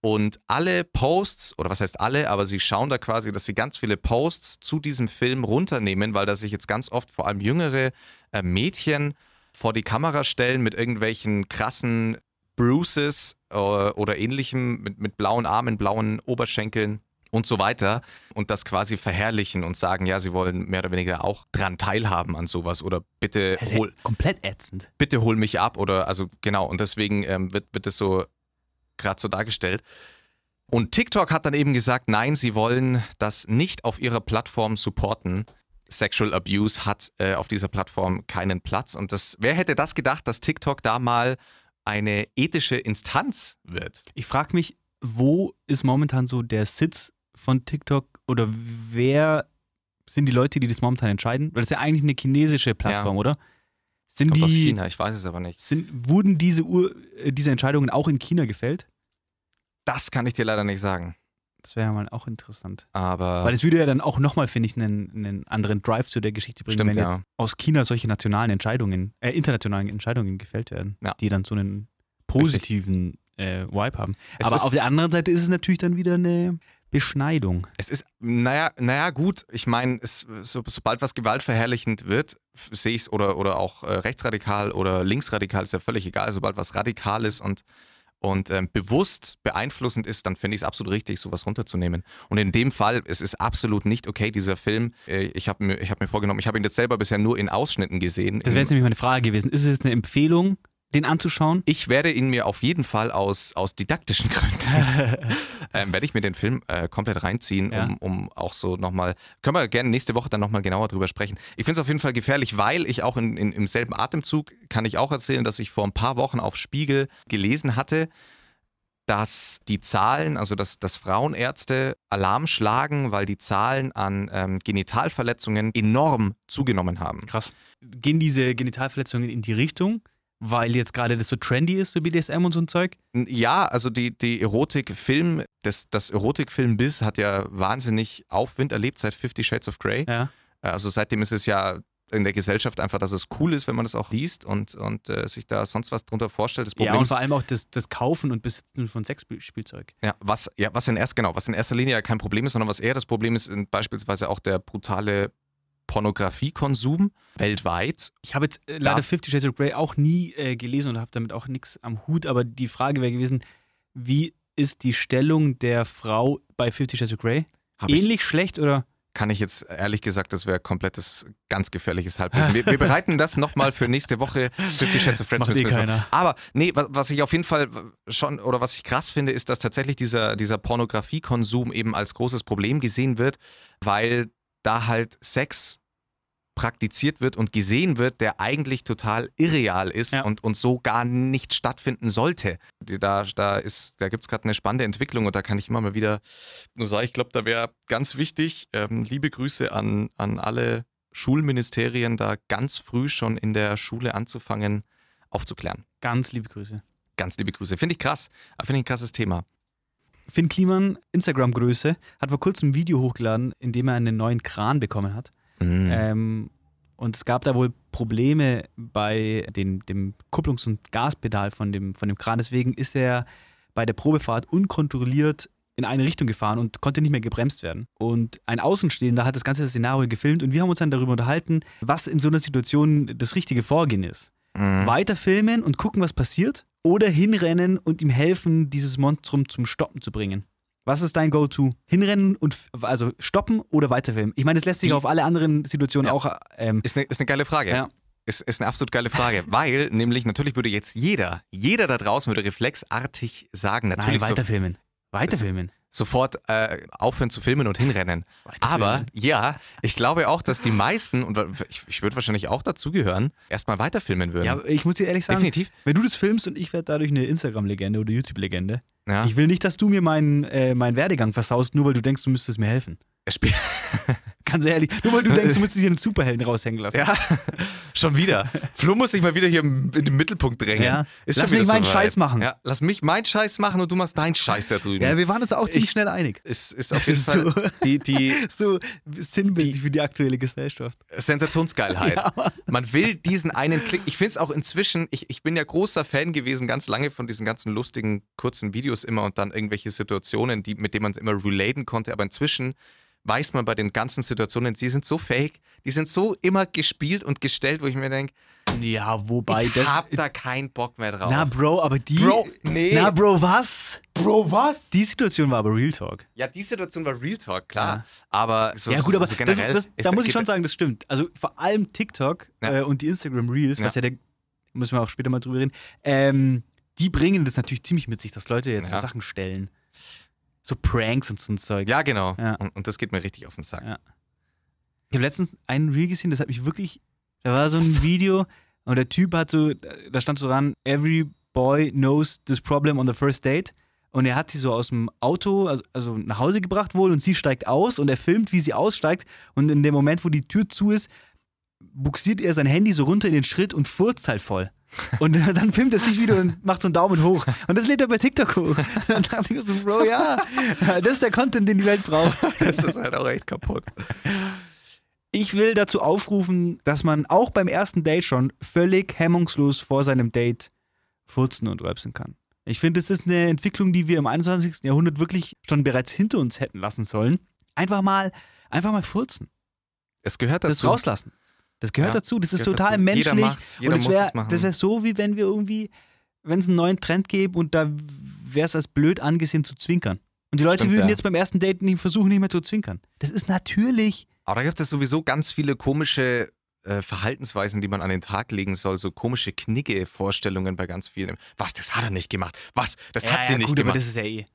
und alle Posts, oder was heißt alle, aber sie schauen da quasi, dass sie ganz viele Posts zu diesem Film runternehmen, weil da sich jetzt ganz oft vor allem jüngere äh, Mädchen vor die Kamera stellen mit irgendwelchen krassen Bruises äh, oder ähnlichem, mit, mit blauen Armen, blauen Oberschenkeln und so weiter und das quasi verherrlichen und sagen, ja, sie wollen mehr oder weniger auch dran teilhaben an sowas oder bitte Das ist hol, ja komplett ätzend. bitte hol mich ab oder also genau und deswegen ähm, wird, wird das so gerade so dargestellt. Und TikTok hat dann eben gesagt, nein, sie wollen das nicht auf ihrer Plattform supporten. Sexual Abuse hat äh, auf dieser Plattform keinen Platz. Und das, wer hätte das gedacht, dass TikTok da mal eine ethische Instanz wird? Ich frage mich, wo ist momentan so der Sitz von TikTok oder wer sind die Leute, die das momentan entscheiden? Weil das ist ja eigentlich eine chinesische Plattform, oder? Sind Kommt aus die, China, ich weiß es aber nicht. Sind, wurden diese, Ur, äh, diese Entscheidungen auch in China gefällt? Das kann ich dir leider nicht sagen. Das wäre ja mal auch interessant. Aber Weil es würde ja dann auch nochmal, finde ich, einen, einen anderen Drive zu der Geschichte bringen, Stimmt, wenn ja. jetzt aus China solche nationalen Entscheidungen, äh, internationalen Entscheidungen gefällt werden, Ja. die dann so einen positiven äh, Vibe haben. Es Aber auf der anderen Seite ist es natürlich dann wieder eine Beschneidung. Es ist, naja, naja, gut. Ich meine, so, sobald was gewaltverherrlichend wird, sehe ich es, oder, oder auch äh, rechtsradikal oder linksradikal, ist ja völlig egal. Sobald was radikal ist und, und ähm, bewusst beeinflussend ist, dann finde ich es absolut richtig, sowas runterzunehmen. Und in dem Fall, es ist absolut nicht okay, dieser Film. Äh, ich habe mir, ich hab mir vorgenommen, ich habe ihn jetzt selber bisher nur in Ausschnitten gesehen. Das wäre jetzt nämlich meine Frage gewesen. Ist es eine Empfehlung, den anzuschauen? Ich werde ihn mir auf jeden Fall aus, aus didaktischen Gründen, *laughs* ähm, werde ich mir den Film äh, komplett reinziehen, Ja. um, um auch so nochmal, können wir gerne nächste Woche dann nochmal genauer drüber sprechen. Ich finde es auf jeden Fall gefährlich, weil ich auch in, in, im selben Atemzug, kann ich auch erzählen, dass ich vor ein paar Wochen auf Spiegel gelesen hatte, dass die Zahlen, also dass, dass Frauenärzte Alarm schlagen, weil die Zahlen an ähm, Genitalverletzungen enorm zugenommen haben. Krass. Gehen diese Genitalverletzungen in die Richtung, weil jetzt gerade das so trendy ist, so BDSM und so ein Zeug? Ja, also die, die Erotikfilm, das, das Erotikfilm-Biss hat ja wahnsinnig Aufwind erlebt seit Fifty Shades of Grey. Ja. Also seitdem ist es ja in der Gesellschaft einfach, dass es cool ist, wenn man das auch liest und, und äh, sich da sonst was drunter vorstellt. Das Ja, Problem und ist, vor allem auch das, das Kaufen und Besitzen von Sexspielzeug. ja, was, ja, was in erst, genau, was in erster Linie ja kein Problem ist, sondern was eher das Problem ist, sind beispielsweise auch der brutale Pornografiekonsum weltweit. Ich habe jetzt äh, leider Fifty Shades of Grey auch nie äh, gelesen und habe damit auch nichts am Hut, aber die Frage wäre gewesen, wie ist die Stellung der Frau bei Fifty Shades of Grey? Hab ich, Ähnlich schlecht oder? kann ich jetzt ehrlich gesagt, das wäre komplettes, ganz gefährliches Halbwissen. Wir, wir *laughs* bereiten das nochmal für nächste Woche. Fifty Shades of Friends Macht eh keiner. Aber nee, wa- was ich auf jeden Fall schon oder was ich krass finde, ist, dass tatsächlich dieser, dieser Pornografiekonsum eben als großes Problem gesehen wird, weil da halt Sex praktiziert wird und gesehen wird, der eigentlich total irreal ist Ja. und, und so gar nicht stattfinden sollte. Da, da, ist- da gibt es gerade eine spannende Entwicklung und da kann ich immer mal wieder nur sagen, ich glaube, da wäre ganz wichtig, ähm, liebe Grüße an, an alle Schulministerien, da ganz früh schon in der Schule anzufangen, aufzuklären. Ganz liebe Grüße. Ganz liebe Grüße. Finde ich krass. Finde ich ein krasses Thema. Finn Kliman, Instagram-Größe, hat vor kurzem ein Video hochgeladen, in dem er einen neuen Kran bekommen hat. Mhm. Ähm, und es gab da wohl Probleme bei den, dem Kupplungs- und Gaspedal von dem, von dem Kran. Deswegen ist er bei der Probefahrt unkontrolliert in eine Richtung gefahren und konnte nicht mehr gebremst werden. Und ein Außenstehender hat das ganze Szenario gefilmt und wir haben uns dann darüber unterhalten, was in so einer Situation das richtige Vorgehen ist. Mhm. Weiter filmen und gucken, was passiert oder hinrennen und ihm helfen, dieses Monstrum zum Stoppen zu bringen. Was ist dein Go-To? Hinrennen und also stoppen oder weiterfilmen? Ich meine, das lässt sich Die- auf alle anderen Situationen Ja. auch ähm, Ist, eine, ist eine geile Frage. Ja. Ist, ist eine absolut geile Frage, *laughs* weil nämlich natürlich würde jetzt jeder, jeder da draußen würde reflexartig sagen, Nein, natürlich so, weiterfilmen. Sofort äh, aufhören zu filmen und hinrennen. Aber ja, ich glaube auch, dass die meisten, und ich, ich würde wahrscheinlich auch dazugehören, erstmal weiterfilmen würden. Ja, ich muss dir ehrlich sagen, Definitiv. wenn du das filmst und ich werde dadurch eine Instagram-Legende oder YouTube-Legende, Ja. ich will nicht, dass du mir meinen, äh, meinen Werdegang versaust, nur weil du denkst, du müsstest mir helfen. Es spielt- *laughs* Ganz ehrlich, nur weil du denkst, du *laughs* müsstest hier einen Superhelden raushängen lassen. ja, schon wieder. Flo muss sich mal wieder hier in den Mittelpunkt drängen. Ja. Ist Lass mich meinen soweit. Scheiß machen. Ja, lass mich meinen Scheiß machen und du machst deinen Scheiß da drüben. Ja, wir waren uns auch ziemlich Ich- schnell einig. ist, ist auf jeden Fall so- die, die *laughs* So sinnbildlich für die aktuelle Gesellschaft. Sensationsgeilheit. Ja. Man will diesen einen Klick. Ich finde es auch inzwischen, ich, ich bin ja großer Fan gewesen, ganz lange von diesen ganzen lustigen, kurzen Videos immer und dann irgendwelche Situationen, die, mit denen man es immer relaten konnte. Aber inzwischen weiß man bei den ganzen Situationen, die sind so fake, die sind so immer gespielt und gestellt, wo ich mir denke, Ja, wobei ich das. hab da keinen Bock mehr drauf. Na, Bro, aber die. Bro, nee. Na, Bro, was? Bro, was? Die Situation war aber Real Talk. Ja, die Situation war Real Talk, klar. Ja. Aber so, ja, gut, aber so das, generell. das, ist da muss ich schon sagen, das stimmt. Also vor allem TikTok Ja. äh, und die Instagram Reels, was Ja. ja der. Müssen wir auch später mal drüber reden. Ähm, die bringen das natürlich ziemlich mit sich, dass Leute jetzt Ja. so Sachen stellen. So Pranks und so ein Zeug. Ja, genau. Ja. Und, und das geht mir richtig auf den Sack. Ja. Ich habe letztens einen Reel gesehen, das hat mich wirklich. Da war so ein Video und der Typ hat so, da stand so dran, every boy knows this problem on the first date. und er hat sie so aus dem Auto, also, also nach Hause gebracht wohl und sie steigt aus und er filmt, wie sie aussteigt und in dem Moment, wo die Tür zu ist, buxiert er sein Handy so runter in den Schritt und furzt halt voll. Und dann filmt er sich wieder und macht so einen Daumen hoch. Und das lädt er bei TikTok hoch. *laughs* Dann dachte ich mir so, Bro, ja, das ist der Content, den die Welt braucht. *laughs* Das ist halt auch echt kaputt. Ich will dazu aufrufen, dass man auch beim ersten Date schon völlig hemmungslos vor seinem Date furzen und rülpsen kann. Ich finde, das ist eine Entwicklung, die wir im 21. Jahrhundert wirklich schon bereits hinter uns hätten lassen sollen. Einfach mal, einfach mal furzen. Es gehört dazu. Das rauslassen. Das gehört Ja, dazu. Das ist total dazu. menschlich. Jeder macht's, jeder und es muss wär, es machen. Das wäre so, wie wenn wir irgendwie, wenn es einen neuen Trend gäbe und da wäre es als blöd angesehen zu zwinkern. Und die Leute Stimmt, würden ja. jetzt beim ersten Date nicht versuchen, nicht mehr zu zwinkern. Das ist natürlich. Aber da gibt es sowieso ganz viele komische äh, Verhaltensweisen, die man an den Tag legen soll. So komische Knigge-Vorstellungen bei ganz vielen. Was, das hat er nicht gemacht. Was, das hat sie nicht gut, gemacht. aber das ist ja eh.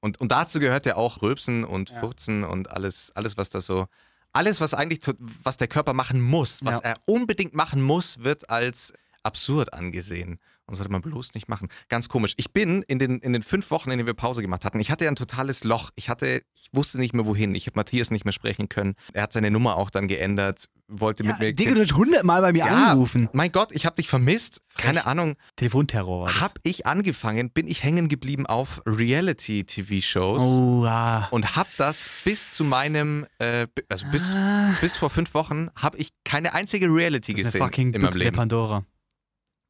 Und, und dazu gehört ja auch Rülpsen und Ja. Furzen und alles, alles, was da so. Alles, was eigentlich, was der Körper machen muss, was Ja. er unbedingt machen muss, wird als absurd angesehen. Und sollte man bloß nicht machen. Ganz komisch. Ich bin in den, in den fünf Wochen, in denen wir Pause gemacht hatten, ich hatte ja ein totales Loch. Ich hatte, ich wusste nicht mehr wohin. Ich habe Matthias nicht mehr sprechen können. Er hat seine Nummer auch dann geändert, wollte Ja, mit mir. Digga, du hast hundertmal bei mir Ja, angerufen. Mein Gott, ich habe dich vermisst. Keine Ahnung. Telefonterror. Hab ich angefangen, bin ich hängen geblieben auf Reality-TV-Shows Oh, ah. und hab das bis zu meinem, äh, also bis, Ah, bis vor fünf Wochen, habe ich keine einzige Reality das ist gesehen eine fucking in meinem Büchse der Leben. Pandora.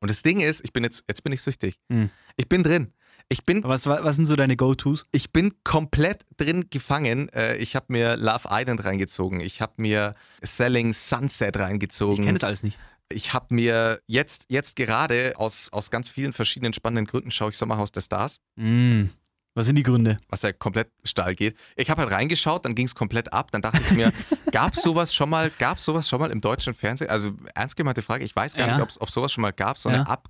Und das Ding ist, ich bin jetzt, jetzt bin ich süchtig. Hm. Ich bin drin. Ich bin, Was, wa- was sind so deine Go-Tos? ich bin komplett drin gefangen. Äh, ich habe mir Love Island reingezogen. Ich habe mir Selling Sunset Ich reingezogen. kenne das alles nicht. Ich habe mir jetzt, jetzt gerade aus, aus ganz vielen verschiedenen spannenden Gründen schaue ich Sommerhaus der Stars. Mm. Was sind die Gründe? was ja komplett steil geht. Ich habe halt reingeschaut, dann ging es komplett ab. Dann dachte ich mir, *laughs* gab sowas schon mal, gab sowas schon mal im deutschen Fernsehen? Also ernst gemeinte Frage, ich weiß gar Ja. nicht, ob es sowas schon mal gab, so Ja. eine Ab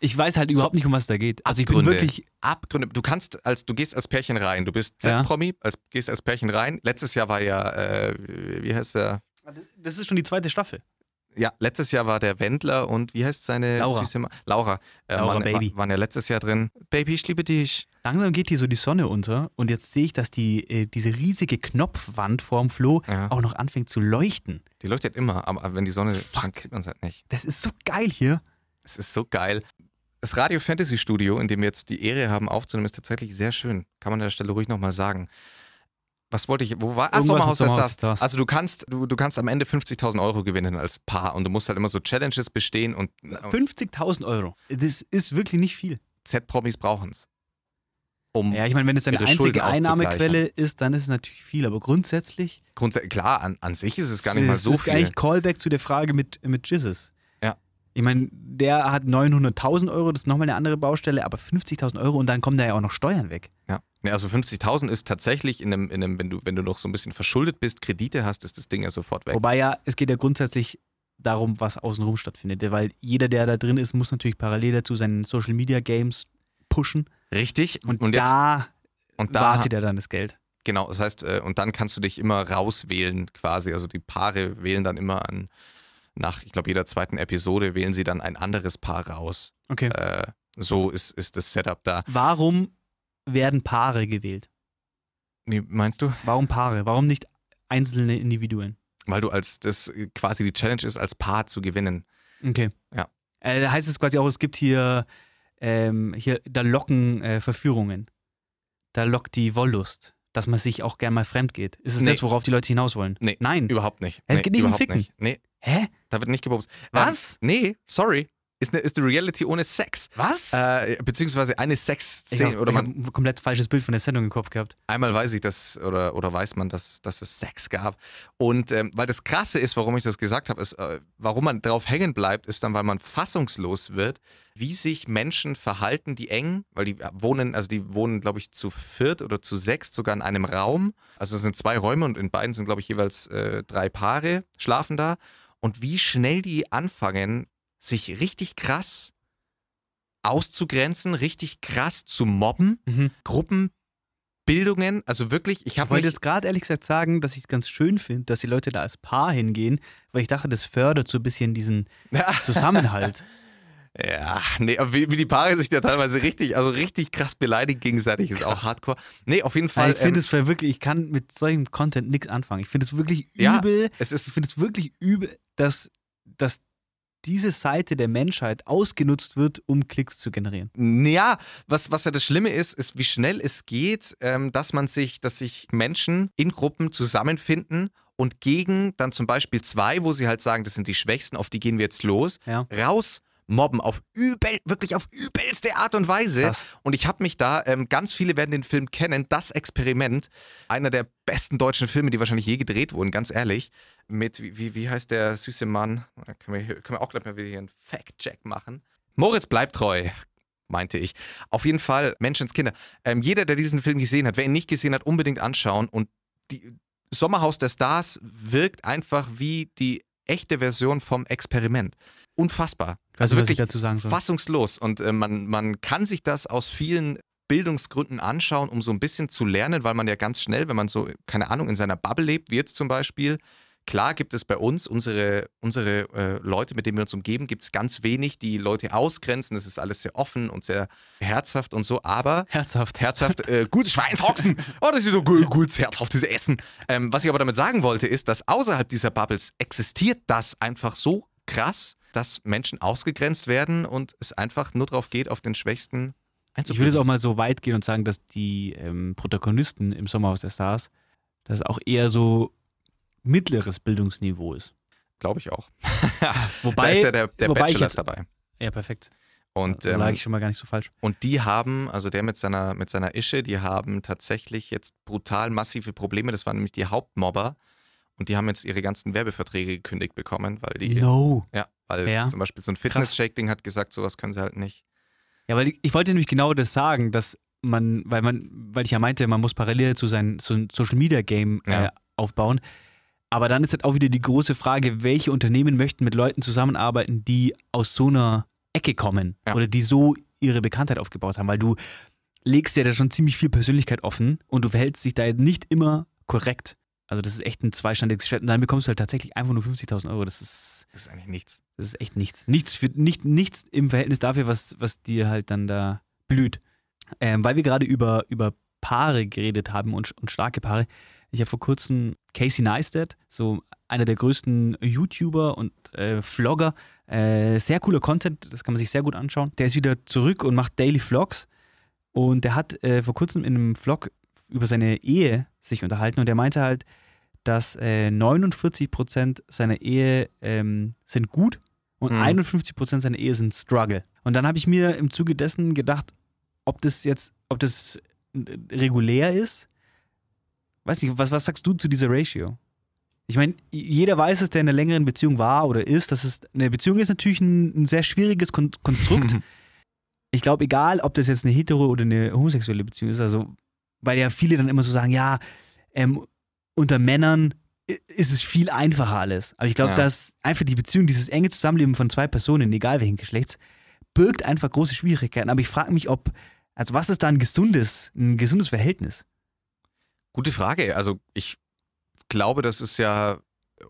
Ich weiß halt überhaupt nicht, um was es da geht. Also ich bin Abgründe. wirklich. Abgründe. Du kannst als du gehst als Pärchen rein, du bist Ja. Z-Promi, als, gehst als Pärchen rein. Letztes Jahr war ja, äh, wie heißt der? Das ist schon die zweite Staffel. Ja, letztes Jahr war der Wendler und wie heißt seine Laura. süße Ma Laura. Äh, Laura waren, Baby. Waren ja letztes Jahr drin. Baby, ich liebe dich. Langsam geht hier so die Sonne unter und jetzt sehe ich, dass die, äh, diese riesige Knopfwand vorm Floh Ja. auch noch anfängt zu leuchten. Die leuchtet immer, aber wenn die Sonne scheint, sieht man es halt nicht. Das ist so geil hier. Es ist so geil. Das Radio Fantasy Studio, in dem wir jetzt die Ehre haben aufzunehmen, ist tatsächlich sehr schön. Kann man an der Stelle ruhig nochmal sagen. Was wollte ich, wo war? Ach, Sommerhaus der Stars. Stars. Also du kannst, du, du kannst am Ende 50.000 Euro gewinnen als Paar und du musst halt immer so Challenges bestehen und, und 50.000 Euro. Das ist wirklich nicht viel. Z-Promis brauchen es. Um Ja, ich meine, wenn es deine einzige Einnahmequelle ist, dann ist es natürlich viel. Aber grundsätzlich grundsätzlich, klar, an, an sich ist es gar nicht mal so ist viel. eigentlich Callback zu der Frage mit, mit Jesus. Ja. Ich meine, der hat 900.000 Euro, das ist nochmal eine andere Baustelle, aber 50.000 Euro und dann kommen da ja auch noch Steuern weg. Ja. Nee, also 50.000 ist tatsächlich in einem, in einem wenn, du, wenn du noch so ein bisschen verschuldet bist, Kredite hast, ist das Ding ja sofort weg. Wobei ja, es geht ja grundsätzlich darum, was außenrum stattfindet. Weil jeder, der da drin ist, muss natürlich parallel dazu seine Social Media Games pushen. Richtig. Und, und jetzt, da, und da wartet er dann das Geld. Genau, das heißt, äh, und dann kannst du dich immer rauswählen quasi. Also die Paare wählen dann immer an, nach, ich glaube, jeder zweiten Episode wählen sie dann ein anderes Paar raus. Okay. Äh, so ist, ist das Setup da. Warum werden Paare gewählt? Wie meinst du? Warum Paare? Warum nicht einzelne Individuen? Weil du als das quasi die Challenge ist, als Paar zu gewinnen. Okay. Ja. Äh, da heißt es quasi auch, es gibt hier, ähm, hier da locken äh, Verführungen. Da lockt die Wollust, dass man sich auch gern mal fremd geht. Ist es Nee. das, worauf die Leute hinaus wollen? Nee, Nein. Überhaupt nicht. Es nee, geht nicht um Ficken. Nicht. Nee, Hä? da wird nicht gebumst. Was? Ähm, nee, sorry. Ist eine, ist eine Reality ohne Sex. Was? Äh, beziehungsweise eine ich Sexszene. habe Oder man, hab ein komplett falsches Bild von der Sendung im Kopf gehabt. einmal weiß ich das oder, oder weiß man, dass, dass es Sex gab. Und ähm, weil das Krasse ist, warum ich das gesagt habe, ist, äh, warum man drauf hängen bleibt, ist dann, weil man fassungslos wird, wie sich Menschen verhalten, die eng, weil die wohnen, also die wohnen, glaube ich, zu viert oder zu sechs sogar in einem Raum. Also es sind zwei Räume und in beiden sind, glaube ich, jeweils äh, drei Paare schlafen da. Und wie schnell die anfangen, sich richtig krass auszugrenzen, richtig krass zu mobben. Mhm. Gruppenbildungen, also wirklich, ich Ich habe wollte mich, jetzt gerade ehrlich gesagt sagen, dass ich es ganz schön finde, dass die Leute da als Paar hingehen, weil ich dachte, das fördert so ein bisschen diesen *laughs* Zusammenhalt. Ja, nee, wie, wie die Paare sich da teilweise richtig, also richtig krass beleidigen gegenseitig, ist auch hardcore. Nee, auf jeden Fall. ich finde ähm, es wirklich, ich kann mit solchem Content nichts anfangen. Ich finde es wirklich Ja, übel. es ist ich finde es wirklich übel, dass, dass diese Seite der Menschheit ausgenutzt wird, um Klicks zu generieren. Ja, was, was ja das Schlimme ist, ist, wie schnell es geht, ähm, dass man sich, dass sich Menschen in Gruppen zusammenfinden und gegen dann zum Beispiel zwei, wo sie halt sagen, das sind die Schwächsten, auf die gehen wir jetzt los, Ja. raus mobben auf übel, wirklich auf übelste Art und Weise. Krass. Und ich habe mich da, ähm, ganz viele werden den Film kennen, Das Experiment, einer der besten deutschen Filme, die wahrscheinlich je gedreht wurden, ganz ehrlich. Mit, wie, wie, heißt der süße Mann? Da können wir, hier- können wir auch gleich mal wieder hier einen Fact-Check machen. Moritz bleibt treu, meinte ich. Auf jeden Fall, Menschenskinder. Ähm, jeder, der diesen Film gesehen hat, wer ihn nicht gesehen hat, unbedingt anschauen. Und die Sommerhaus der Stars wirkt einfach wie die echte Version vom Experiment. Unfassbar. Also, wirklich dazu sagen soll. fassungslos. Und äh, man, man kann sich das aus vielen Bildungsgründen anschauen, um so ein bisschen zu lernen, weil man ja ganz schnell, wenn man so, keine Ahnung, in seiner Bubble lebt, wie jetzt zum Beispiel, klar gibt es bei uns, unsere, unsere äh, Leute, mit denen wir uns umgeben, gibt es ganz wenig, die Leute ausgrenzen. Es ist alles sehr offen und sehr herzhaft und so, aber Herzhaft. herzhaft, äh, *laughs* gutes Schweinshaxen. Oh, das ist so gut, herzhaft, dieses Essen. Ähm, was ich aber damit sagen wollte, ist, dass außerhalb dieser Bubbles existiert das einfach so krass, dass Menschen ausgegrenzt werden und es einfach nur darauf geht, auf den Schwächsten Ich würde jetzt auch mal so weit gehen und sagen, dass die ähm, Protagonisten im Sommerhaus der Stars, dass es auch eher so mittleres Bildungsniveau ist. Glaube ich auch. *laughs* Wobei, da ist ja der, der Bachelor jetzt- ist dabei. ja, perfekt. Und, da lag ähm, ich schon mal gar nicht so falsch. und die haben, also der mit seiner, mit seiner Ische, die haben tatsächlich jetzt brutal massive Probleme. Das waren nämlich die Hauptmobber. Und die haben jetzt ihre ganzen Werbeverträge gekündigt bekommen, weil die, No. ja, weil Ja. zum Beispiel so ein Fitness-Shake-Ding hat gesagt, sowas können sie halt nicht. Ja, weil ich, ich wollte nämlich genau das sagen, dass man, weil man, weil ich ja meinte, man muss parallel zu seinem so ein Social Media Game äh, Ja. aufbauen. Aber dann ist halt auch wieder die große Frage, welche Unternehmen möchten mit Leuten zusammenarbeiten, die aus so einer Ecke kommen Ja. oder die so ihre Bekanntheit aufgebaut haben, weil du legst ja da schon ziemlich viel Persönlichkeit offen und du verhältst dich da nicht immer korrekt. Also das ist echt ein zweistandiges Geschäft und dann bekommst du halt tatsächlich einfach nur 50.000 Euro. Das ist, Das ist eigentlich nichts. das ist echt nichts. Nichts, für, nicht, nichts im Verhältnis dafür, was, was dir halt dann da blüht. Ähm, weil wir gerade über, über Paare geredet haben und, und starke Paare. Ich habe vor kurzem Casey Neistat, so einer der größten YouTuber und äh, Vlogger, äh, sehr cooler Content, das kann man sich sehr gut anschauen. Der ist wieder zurück und macht Daily Vlogs und der hat äh, vor kurzem in einem Vlog über seine Ehe sich unterhalten und er meinte halt, dass äh, 49% seiner Ehe ähm, sind gut und Mhm. 51% seiner Ehe sind Struggle. Und dann habe ich mir im Zuge dessen gedacht, ob das jetzt, ob das regulär ist. Weiß nicht, was, was sagst du zu dieser Ratio? Ich meine, jeder weiß es, der in einer längeren Beziehung war oder ist, dass es eine Beziehung ist natürlich ein, ein sehr schwieriges Kon Konstrukt. *laughs* ich glaube, egal, ob das jetzt eine hetero oder eine homosexuelle Beziehung ist, also, weil ja viele dann immer so sagen, ja, ähm, unter Männern ist es viel einfacher alles. Aber ich glaube, Ja. dass einfach die Beziehung, dieses enge Zusammenleben von zwei Personen, egal welchen Geschlechts, birgt einfach große Schwierigkeiten. Aber ich frage mich, ob, also was ist da ein gesundes, ein gesundes Verhältnis? Gute Frage. Also ich glaube, das ist ja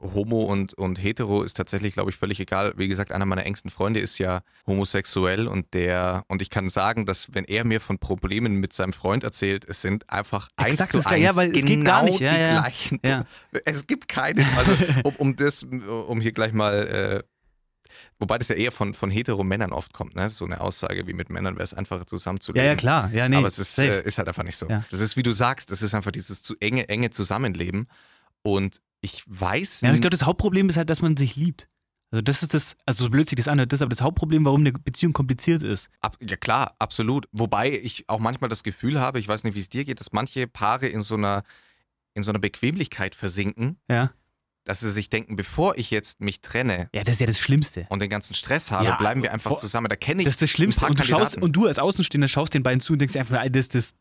Homo und, und Hetero ist tatsächlich, glaube ich, völlig egal. Wie gesagt, einer meiner engsten Freunde ist ja homosexuell und der, und ich kann sagen, dass wenn er mir von Problemen mit seinem Freund erzählt, es sind einfach eins Exakt zu das eins ja, weil es geht gar genau nicht. Ja, die ja. gleichen. Ja. Es gibt keinen, also *laughs* um, um das, um hier gleich mal, äh, wobei das ja eher von, von Hetero-Männern oft kommt, ne? So eine Aussage wie mit Männern wäre es einfacher zusammenzuleben. Ja, ja, klar. Ja, nee, Aber es ist, äh, ist halt einfach nicht so. Das ist, wie du sagst, das ist einfach dieses zu enge, enge Zusammenleben. Und ich weiß Ja, und ich glaube, das Hauptproblem ist halt, dass man sich liebt. Also das ist das, also so blöd sich das anhört, das ist aber das Hauptproblem, warum eine Beziehung kompliziert ist. Ab, ja klar, absolut. Wobei ich auch manchmal das Gefühl habe, ich weiß nicht, wie es dir geht, dass manche Paare in so einer, in so einer Bequemlichkeit versinken, Ja. dass sie sich denken, bevor ich jetzt mich trenne Ja, das ist ja das Schlimmste. und den ganzen Stress habe, Ja, bleiben wir einfach vor- zusammen. Da kenne ich Das ist das Schlimmste. Und du, schaust, und du als Außenstehender schaust den beiden zu und denkst einfach, das ist das,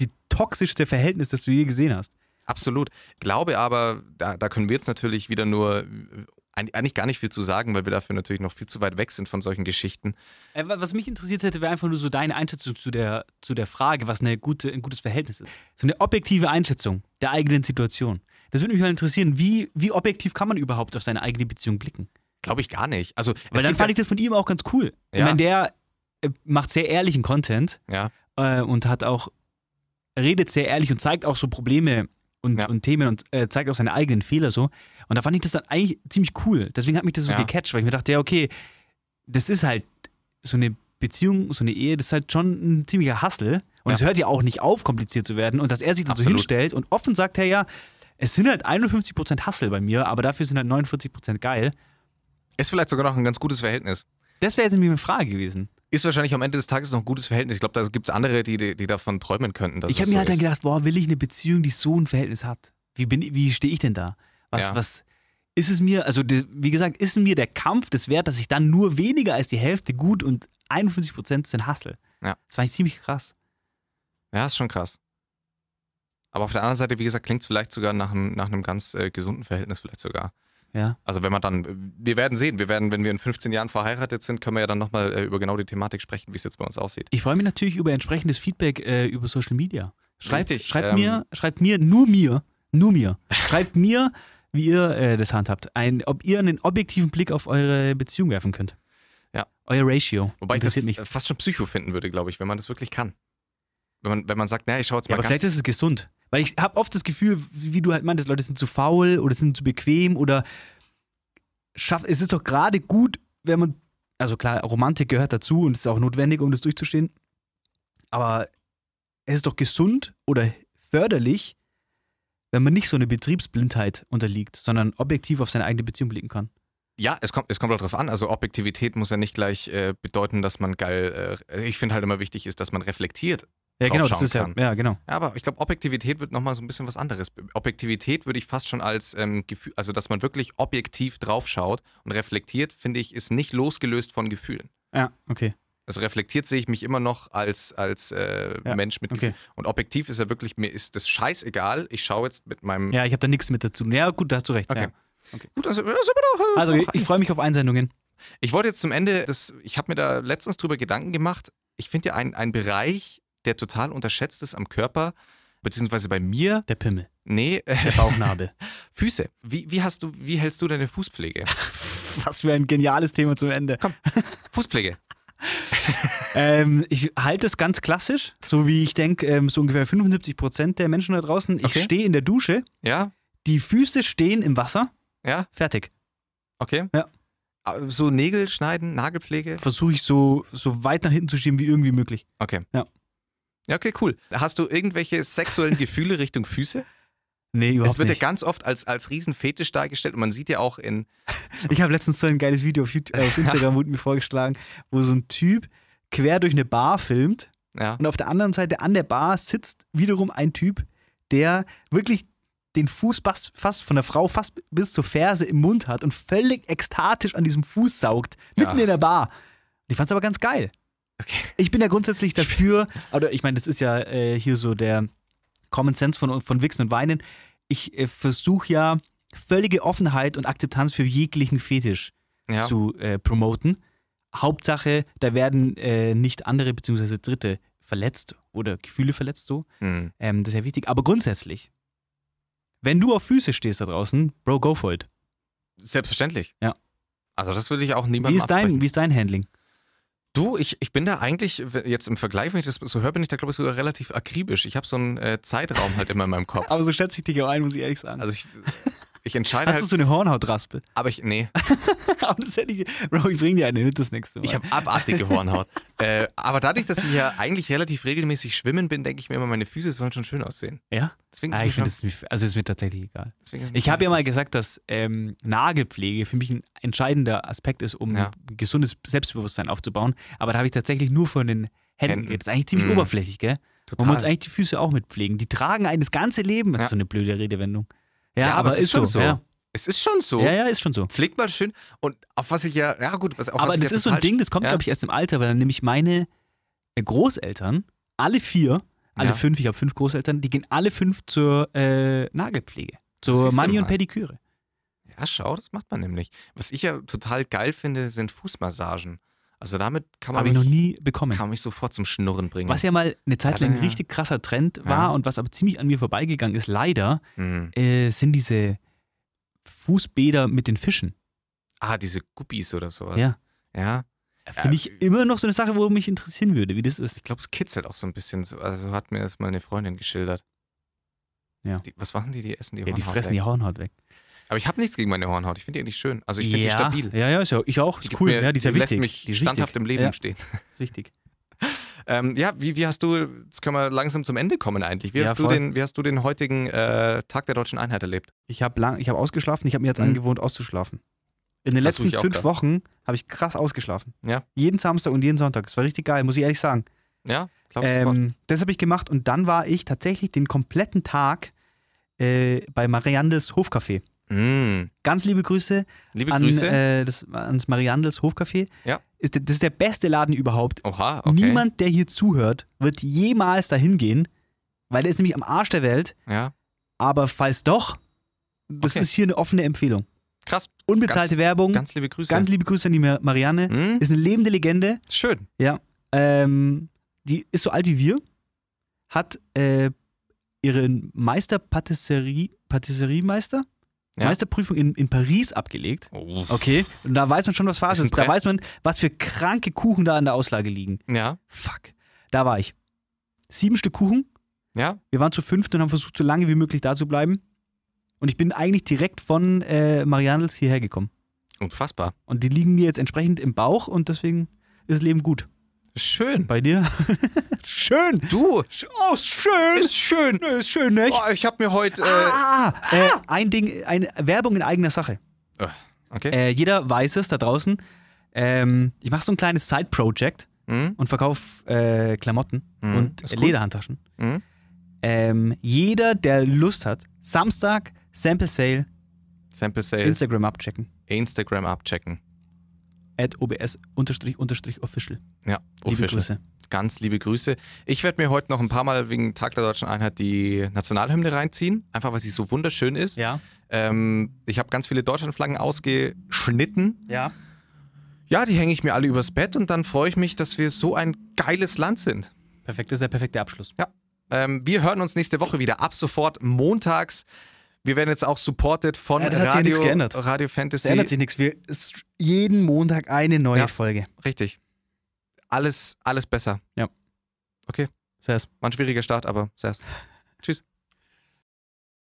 die toxischste Verhältnis, das du je gesehen hast. Absolut. Glaube aber, da, da können wir jetzt natürlich wieder nur äh, eig- eigentlich gar nicht viel zu sagen, weil wir dafür natürlich noch viel zu weit weg sind von solchen Geschichten. Äh, wa- Was mich interessiert hätte, wäre einfach nur so deine Einschätzung zu der, zu der Frage, was eine gute, ein gutes Verhältnis ist. So eine objektive Einschätzung der eigenen Situation. Das würde mich mal interessieren, wie, wie objektiv kann man überhaupt auf seine eigene Beziehung blicken? Glaube ich gar nicht. Also, Weil dann fand ich das von ihm auch ganz cool. Ich Ja. meine, der äh, macht sehr ehrlichen Content ja, äh, und hat auch, redet sehr ehrlich und zeigt auch so Probleme und, Ja. und Themen und äh, zeigt auch seine eigenen Fehler so. Und da fand ich das dann eigentlich ziemlich cool. Deswegen hat mich das so Ja. gecatcht, weil ich mir dachte, ja, okay, das ist halt so eine Beziehung, so eine Ehe, das ist halt schon ein ziemlicher Hassel. Und Ja. es hört ja auch nicht auf, kompliziert zu werden. Und dass er sich da so hinstellt und offen sagt, hey, ja, es sind halt 51% Hassel bei mir, aber dafür sind halt 49% geil. ist vielleicht sogar noch ein ganz gutes Verhältnis. Das wäre jetzt nämlich eine Frage gewesen. Ist wahrscheinlich am Ende des Tages noch ein gutes Verhältnis. Ich glaube, da gibt es andere, die, die, die davon träumen könnten. Ich habe mir so halt dann ist. gedacht, boah, will ich eine Beziehung, die so ein Verhältnis hat? Wie, bin, wie stehe ich denn da? Was, Ja. was ist es mir, also wie gesagt, ist mir der Kampf das wert, dass ich dann nur weniger als die Hälfte gut und 51% sind Hassel? Ja. Das fand ich ziemlich krass. Ja, ist schon krass. Aber auf der anderen Seite, wie gesagt, klingt es vielleicht sogar nach, einem- nach einem ganz äh, gesunden Verhältnis, vielleicht sogar. Ja. Also wenn man dann, wir werden sehen, wir werden, wenn wir in 15 Jahren verheiratet sind, können wir ja dann nochmal äh, über genau die Thematik sprechen, wie es jetzt bei uns aussieht. Ich freue mich natürlich über entsprechendes Feedback äh, über Social Media. Schreibt, Richtig, schreibt ähm, mir, schreibt mir, nur mir, nur mir, schreibt *laughs* mir, wie ihr äh, das handhabt. Ein, ob ihr einen objektiven Blick auf eure Beziehung werfen könnt. Ja. Euer Ratio. Wobei ich das interessiert mich. fast schon Psycho finden würde, glaube ich, wenn man das wirklich kann. Wenn man, wenn man sagt, naja, ich schaue jetzt Ja, mal aber ganz... vielleicht ist es gesund. Weil ich habe oft das Gefühl, wie du halt meintest, Leute sind zu faul oder sind zu bequem oder schaff, es ist doch gerade gut, wenn man, also klar, Romantik gehört dazu und ist auch notwendig, um das durchzustehen. Aber es ist doch gesund oder förderlich, wenn man nicht so eine Betriebsblindheit unterliegt, sondern objektiv auf seine eigene Beziehung blicken kann. Ja, es kommt, es kommt auch drauf an. Also Objektivität muss ja nicht gleich äh, bedeuten, dass man geil, äh, ich finde halt immer wichtig ist, dass man reflektiert. Ja, genau, das ist ja, kann. ja, genau. Ja, aber ich glaube, Objektivität wird nochmal so ein bisschen was anderes. Objektivität würde ich fast schon als ähm, Gefühl, also dass man wirklich objektiv draufschaut und reflektiert, finde ich, ist nicht losgelöst von Gefühlen. Ja, okay. Also reflektiert sehe ich mich immer noch als, als äh, Ja, Mensch mit okay. Gefühl. Und objektiv ist ja wirklich, mir ist das scheißegal. Ich schaue jetzt mit meinem. Ja, ich habe da nichts mit dazu. Ja, gut, da hast du recht. Okay. Ja. Gut, also, äh, Also, sind ich, ich freue mich auf Einsendungen. Ich wollte jetzt zum Ende, das, ich habe mir da letztens drüber Gedanken gemacht. Ich finde ja ein, ein Bereich, der total unterschätzt ist am Körper, beziehungsweise bei mir, Der Pimmel. nee, Der Bauchnabel. *laughs* Füße. Wie, wie hast du, wie hältst du deine Fußpflege? *laughs* Was für ein geniales Thema zum Ende. Fußpflege. *laughs* Ähm, ich halte es ganz klassisch, so wie ich denke, ähm, so ungefähr 75 Prozent der Menschen da draußen. Ich Okay. stehe in der Dusche, Ja? die Füße stehen im Wasser, Ja? fertig. Okay. Ja. Ah, So Nägel schneiden, Nagelpflege? Versuche ich so, so weit nach hinten zu schieben wie irgendwie möglich. Okay. Ja. Ja, okay, cool. Hast du irgendwelche sexuellen Gefühle Richtung Füße? Nee, überhaupt es wird ja nicht. ganz oft als, als Riesenfetisch dargestellt und man sieht ja auch in. *laughs* Ich habe letztens so ein geiles Video auf, YouTube, äh, auf *laughs* Instagram wurde mir vorgeschlagen, wo so ein Typ quer durch eine Bar filmt Ja. und auf der anderen Seite an der Bar sitzt wiederum ein Typ, der wirklich den Fuß fast, fast von der Frau fast bis zur Ferse im Mund hat und völlig ekstatisch an diesem Fuß saugt, mitten Ja. in der Bar. Ich fand's aber ganz geil. Okay. Ich bin ja grundsätzlich dafür, oder ich meine, das ist ja äh, hier so der Common Sense von, von Wichsen und Weinen. Ich äh, versuche ja völlige Offenheit und Akzeptanz für jeglichen Fetisch Ja. zu äh, promoten. Hauptsache, da werden äh, nicht andere bzw. Dritte verletzt oder Gefühle verletzt so. Hm. Ähm, das ist ja wichtig. Aber grundsätzlich, wenn du auf Füße stehst da draußen, Bro, go for it. Selbstverständlich. Ja. Also das würde ich auch Wie niemandem ist, dein, absprechen. wie ist dein Handling? Du, ich, ich bin da eigentlich, jetzt im Vergleich, wenn ich das so höre, bin ich da, glaube ich, sogar relativ akribisch. Ich habe so einen äh, Zeitraum halt immer in meinem Kopf. Aber so schätze ich dich auch ein, muss ich ehrlich sagen. Also ich, ich entscheide Hast du halt, so eine Hornhautraspe? aber ich, nee, *laughs* Aber das hätte ich, Bro, ich bring dir eine mit das nächste Mal. ich habe abartige Hornhaut. *laughs* äh, aber dadurch, dass ich ja eigentlich relativ regelmäßig schwimmen bin, denke ich mir immer, meine Füße sollen schon schön aussehen. ja? Deswegen ist Ah, mir ich finde, das also ist mir tatsächlich egal. mir Ich habe ja mal gesagt, dass ähm, Nagelpflege für mich ein entscheidender Aspekt ist, um Ja. ein gesundes Selbstbewusstsein aufzubauen. Aber da habe ich tatsächlich nur von den Händen Händen. Das ist eigentlich ziemlich Mhm. oberflächlich, gell? Total. Man muss eigentlich die Füße auch mitpflegen. Die tragen einen das ganze Leben. Das Ja. ist so eine blöde Redewendung. Ja, aber, aber es ist schon so. Ja. Es ist schon so. ja, ja, ist schon so. Pflegt mal schön. Und auf was ich ja, ja gut, was, auf aber was das ist so ein Ding, das kommt, ja? glaube ich, erst im Alter, weil dann nämlich meine äh, Großeltern, alle vier, alle Ja. fünf, ich habe fünf Großeltern, die gehen alle fünf zur äh, Nagelpflege. Zur Mani- und. Pediküre. Ja, schau, das macht man nämlich. Was ich ja total geil finde, sind Fußmassagen. Also damit kann man, Habe ich noch mich, nie bekommen. kann mich sofort zum Schnurren bringen. Was ja mal eine Zeit lang ein richtig krasser Trend war Ja. und was aber ziemlich an mir vorbeigegangen ist, leider, Mhm. äh, sind diese Fußbäder mit den Fischen. Ah, diese Guppies oder sowas. Ja. Ja. Finde ich immer noch so eine Sache, wo mich interessieren würde, wie das ist. Ich glaube, es kitzelt auch so ein bisschen so. Also hat mir das mal eine Freundin geschildert. Ja. Die, was machen die? Die essen die Ja, die Hornhaut fressen weg. die Hornhaut weg. Aber ich habe nichts gegen meine Hornhaut. Ich finde die eigentlich schön. Also ich finde ja. die stabil. Ja, ja, ist ja, ich auch. Die Ist cool. Mir, ja, die ist ja lässt wichtig. mich die standhaft wichtig. im Leben ja, stehen. *laughs* ist wichtig. Ähm, ja, wie, wie hast du, jetzt können wir langsam zum Ende kommen eigentlich. Wie, Ja, hast, du den, wie hast du den heutigen äh, Tag der deutschen Einheit erlebt? Ich habe ich habe ausgeschlafen. Ich habe mir jetzt Mhm. angewohnt, auszuschlafen. In den Versuch letzten ich fünf. Wochen habe ich krass ausgeschlafen. Ja. Jeden Samstag und jeden Sonntag. Das war richtig geil, muss ich ehrlich sagen. Ja, glaubst du? Ähm, das habe ich gemacht und dann war ich tatsächlich den kompletten Tag äh, bei Mariandels Hofcafé. Mm, Ganz liebe Grüße liebe an, Grüße. äh, das, ans Mariandels Hofcafé. Ja. Ist, das ist der beste Laden überhaupt. Oha, okay. Niemand, der hier zuhört, wird jemals dahin gehen, weil der ist nämlich am Arsch der Welt. Ja, Aber falls doch, das Okay. ist hier eine offene Empfehlung. krass. Unbezahlte Ganz- Werbung. Ganz, Ganz liebe Grüße. liebe Grüße an die Mar- Marianne. Mm, Ist eine lebende Legende. schön. Ähm, die ist so alt wie wir. Hat äh, ihren Meister Patisserie, Patisseriemeister, Ja. Meisterprüfung in, in Paris abgelegt. Oh. Okay. Und da weiß man schon, was Phase Ist ist. Da weiß man, was für kranke Kuchen da an der Auslage liegen. Ja, Fuck. Da war ich. Sieben Stück Kuchen. ja. Wir waren zu fünft und haben versucht, so lange wie möglich da zu bleiben. Und ich bin eigentlich direkt von äh, Mariandels hierher gekommen. Unfassbar. Und die liegen mir jetzt entsprechend im Bauch und deswegen ist das Leben gut. Schön. Bei dir? *laughs* schön. Du, Oh, ist schön. ist schön. Nö, ist schön, nicht? Oh, ich habe mir heute. Äh, ah, äh, ein Ding, eine Werbung in eigener Sache. okay. Äh, jeder weiß es da draußen. Ähm, ich mache so ein kleines Side-Project Mhm. und verkaufe äh, Klamotten Mhm, und äh. Lederhandtaschen. Mhm. Ähm, jeder, der Lust hat, Samstag, Sample Sale, Sample Sale, Instagram abchecken. Instagram abchecken. At obs unterstrich unterstrich official. Ja, Liebe official. Grüße. Ganz liebe Grüße. Ich werde mir heute noch ein paar Mal wegen Tag der Deutschen Einheit die Nationalhymne reinziehen, einfach weil sie so wunderschön ist. Ja. Ähm, ich habe ganz viele Deutschlandflaggen ausgeschnitten. Ja. Ja, die hänge ich mir alle übers Bett und dann freue ich mich, dass wir so ein geiles Land sind. Perfekt, das ist der perfekte Abschluss. Ähm, wir hören uns nächste Woche wieder ab sofort montags. Wir werden jetzt auch supported von Ja, das hat sich ja Radio, nichts geändert. Radio Fantasy. ändert sich nichts. Wir jeden Montag eine neue Ja. Folge. Richtig. Alles, alles besser. Sehr. War ein schwieriger Start, aber sehr. Tschüss.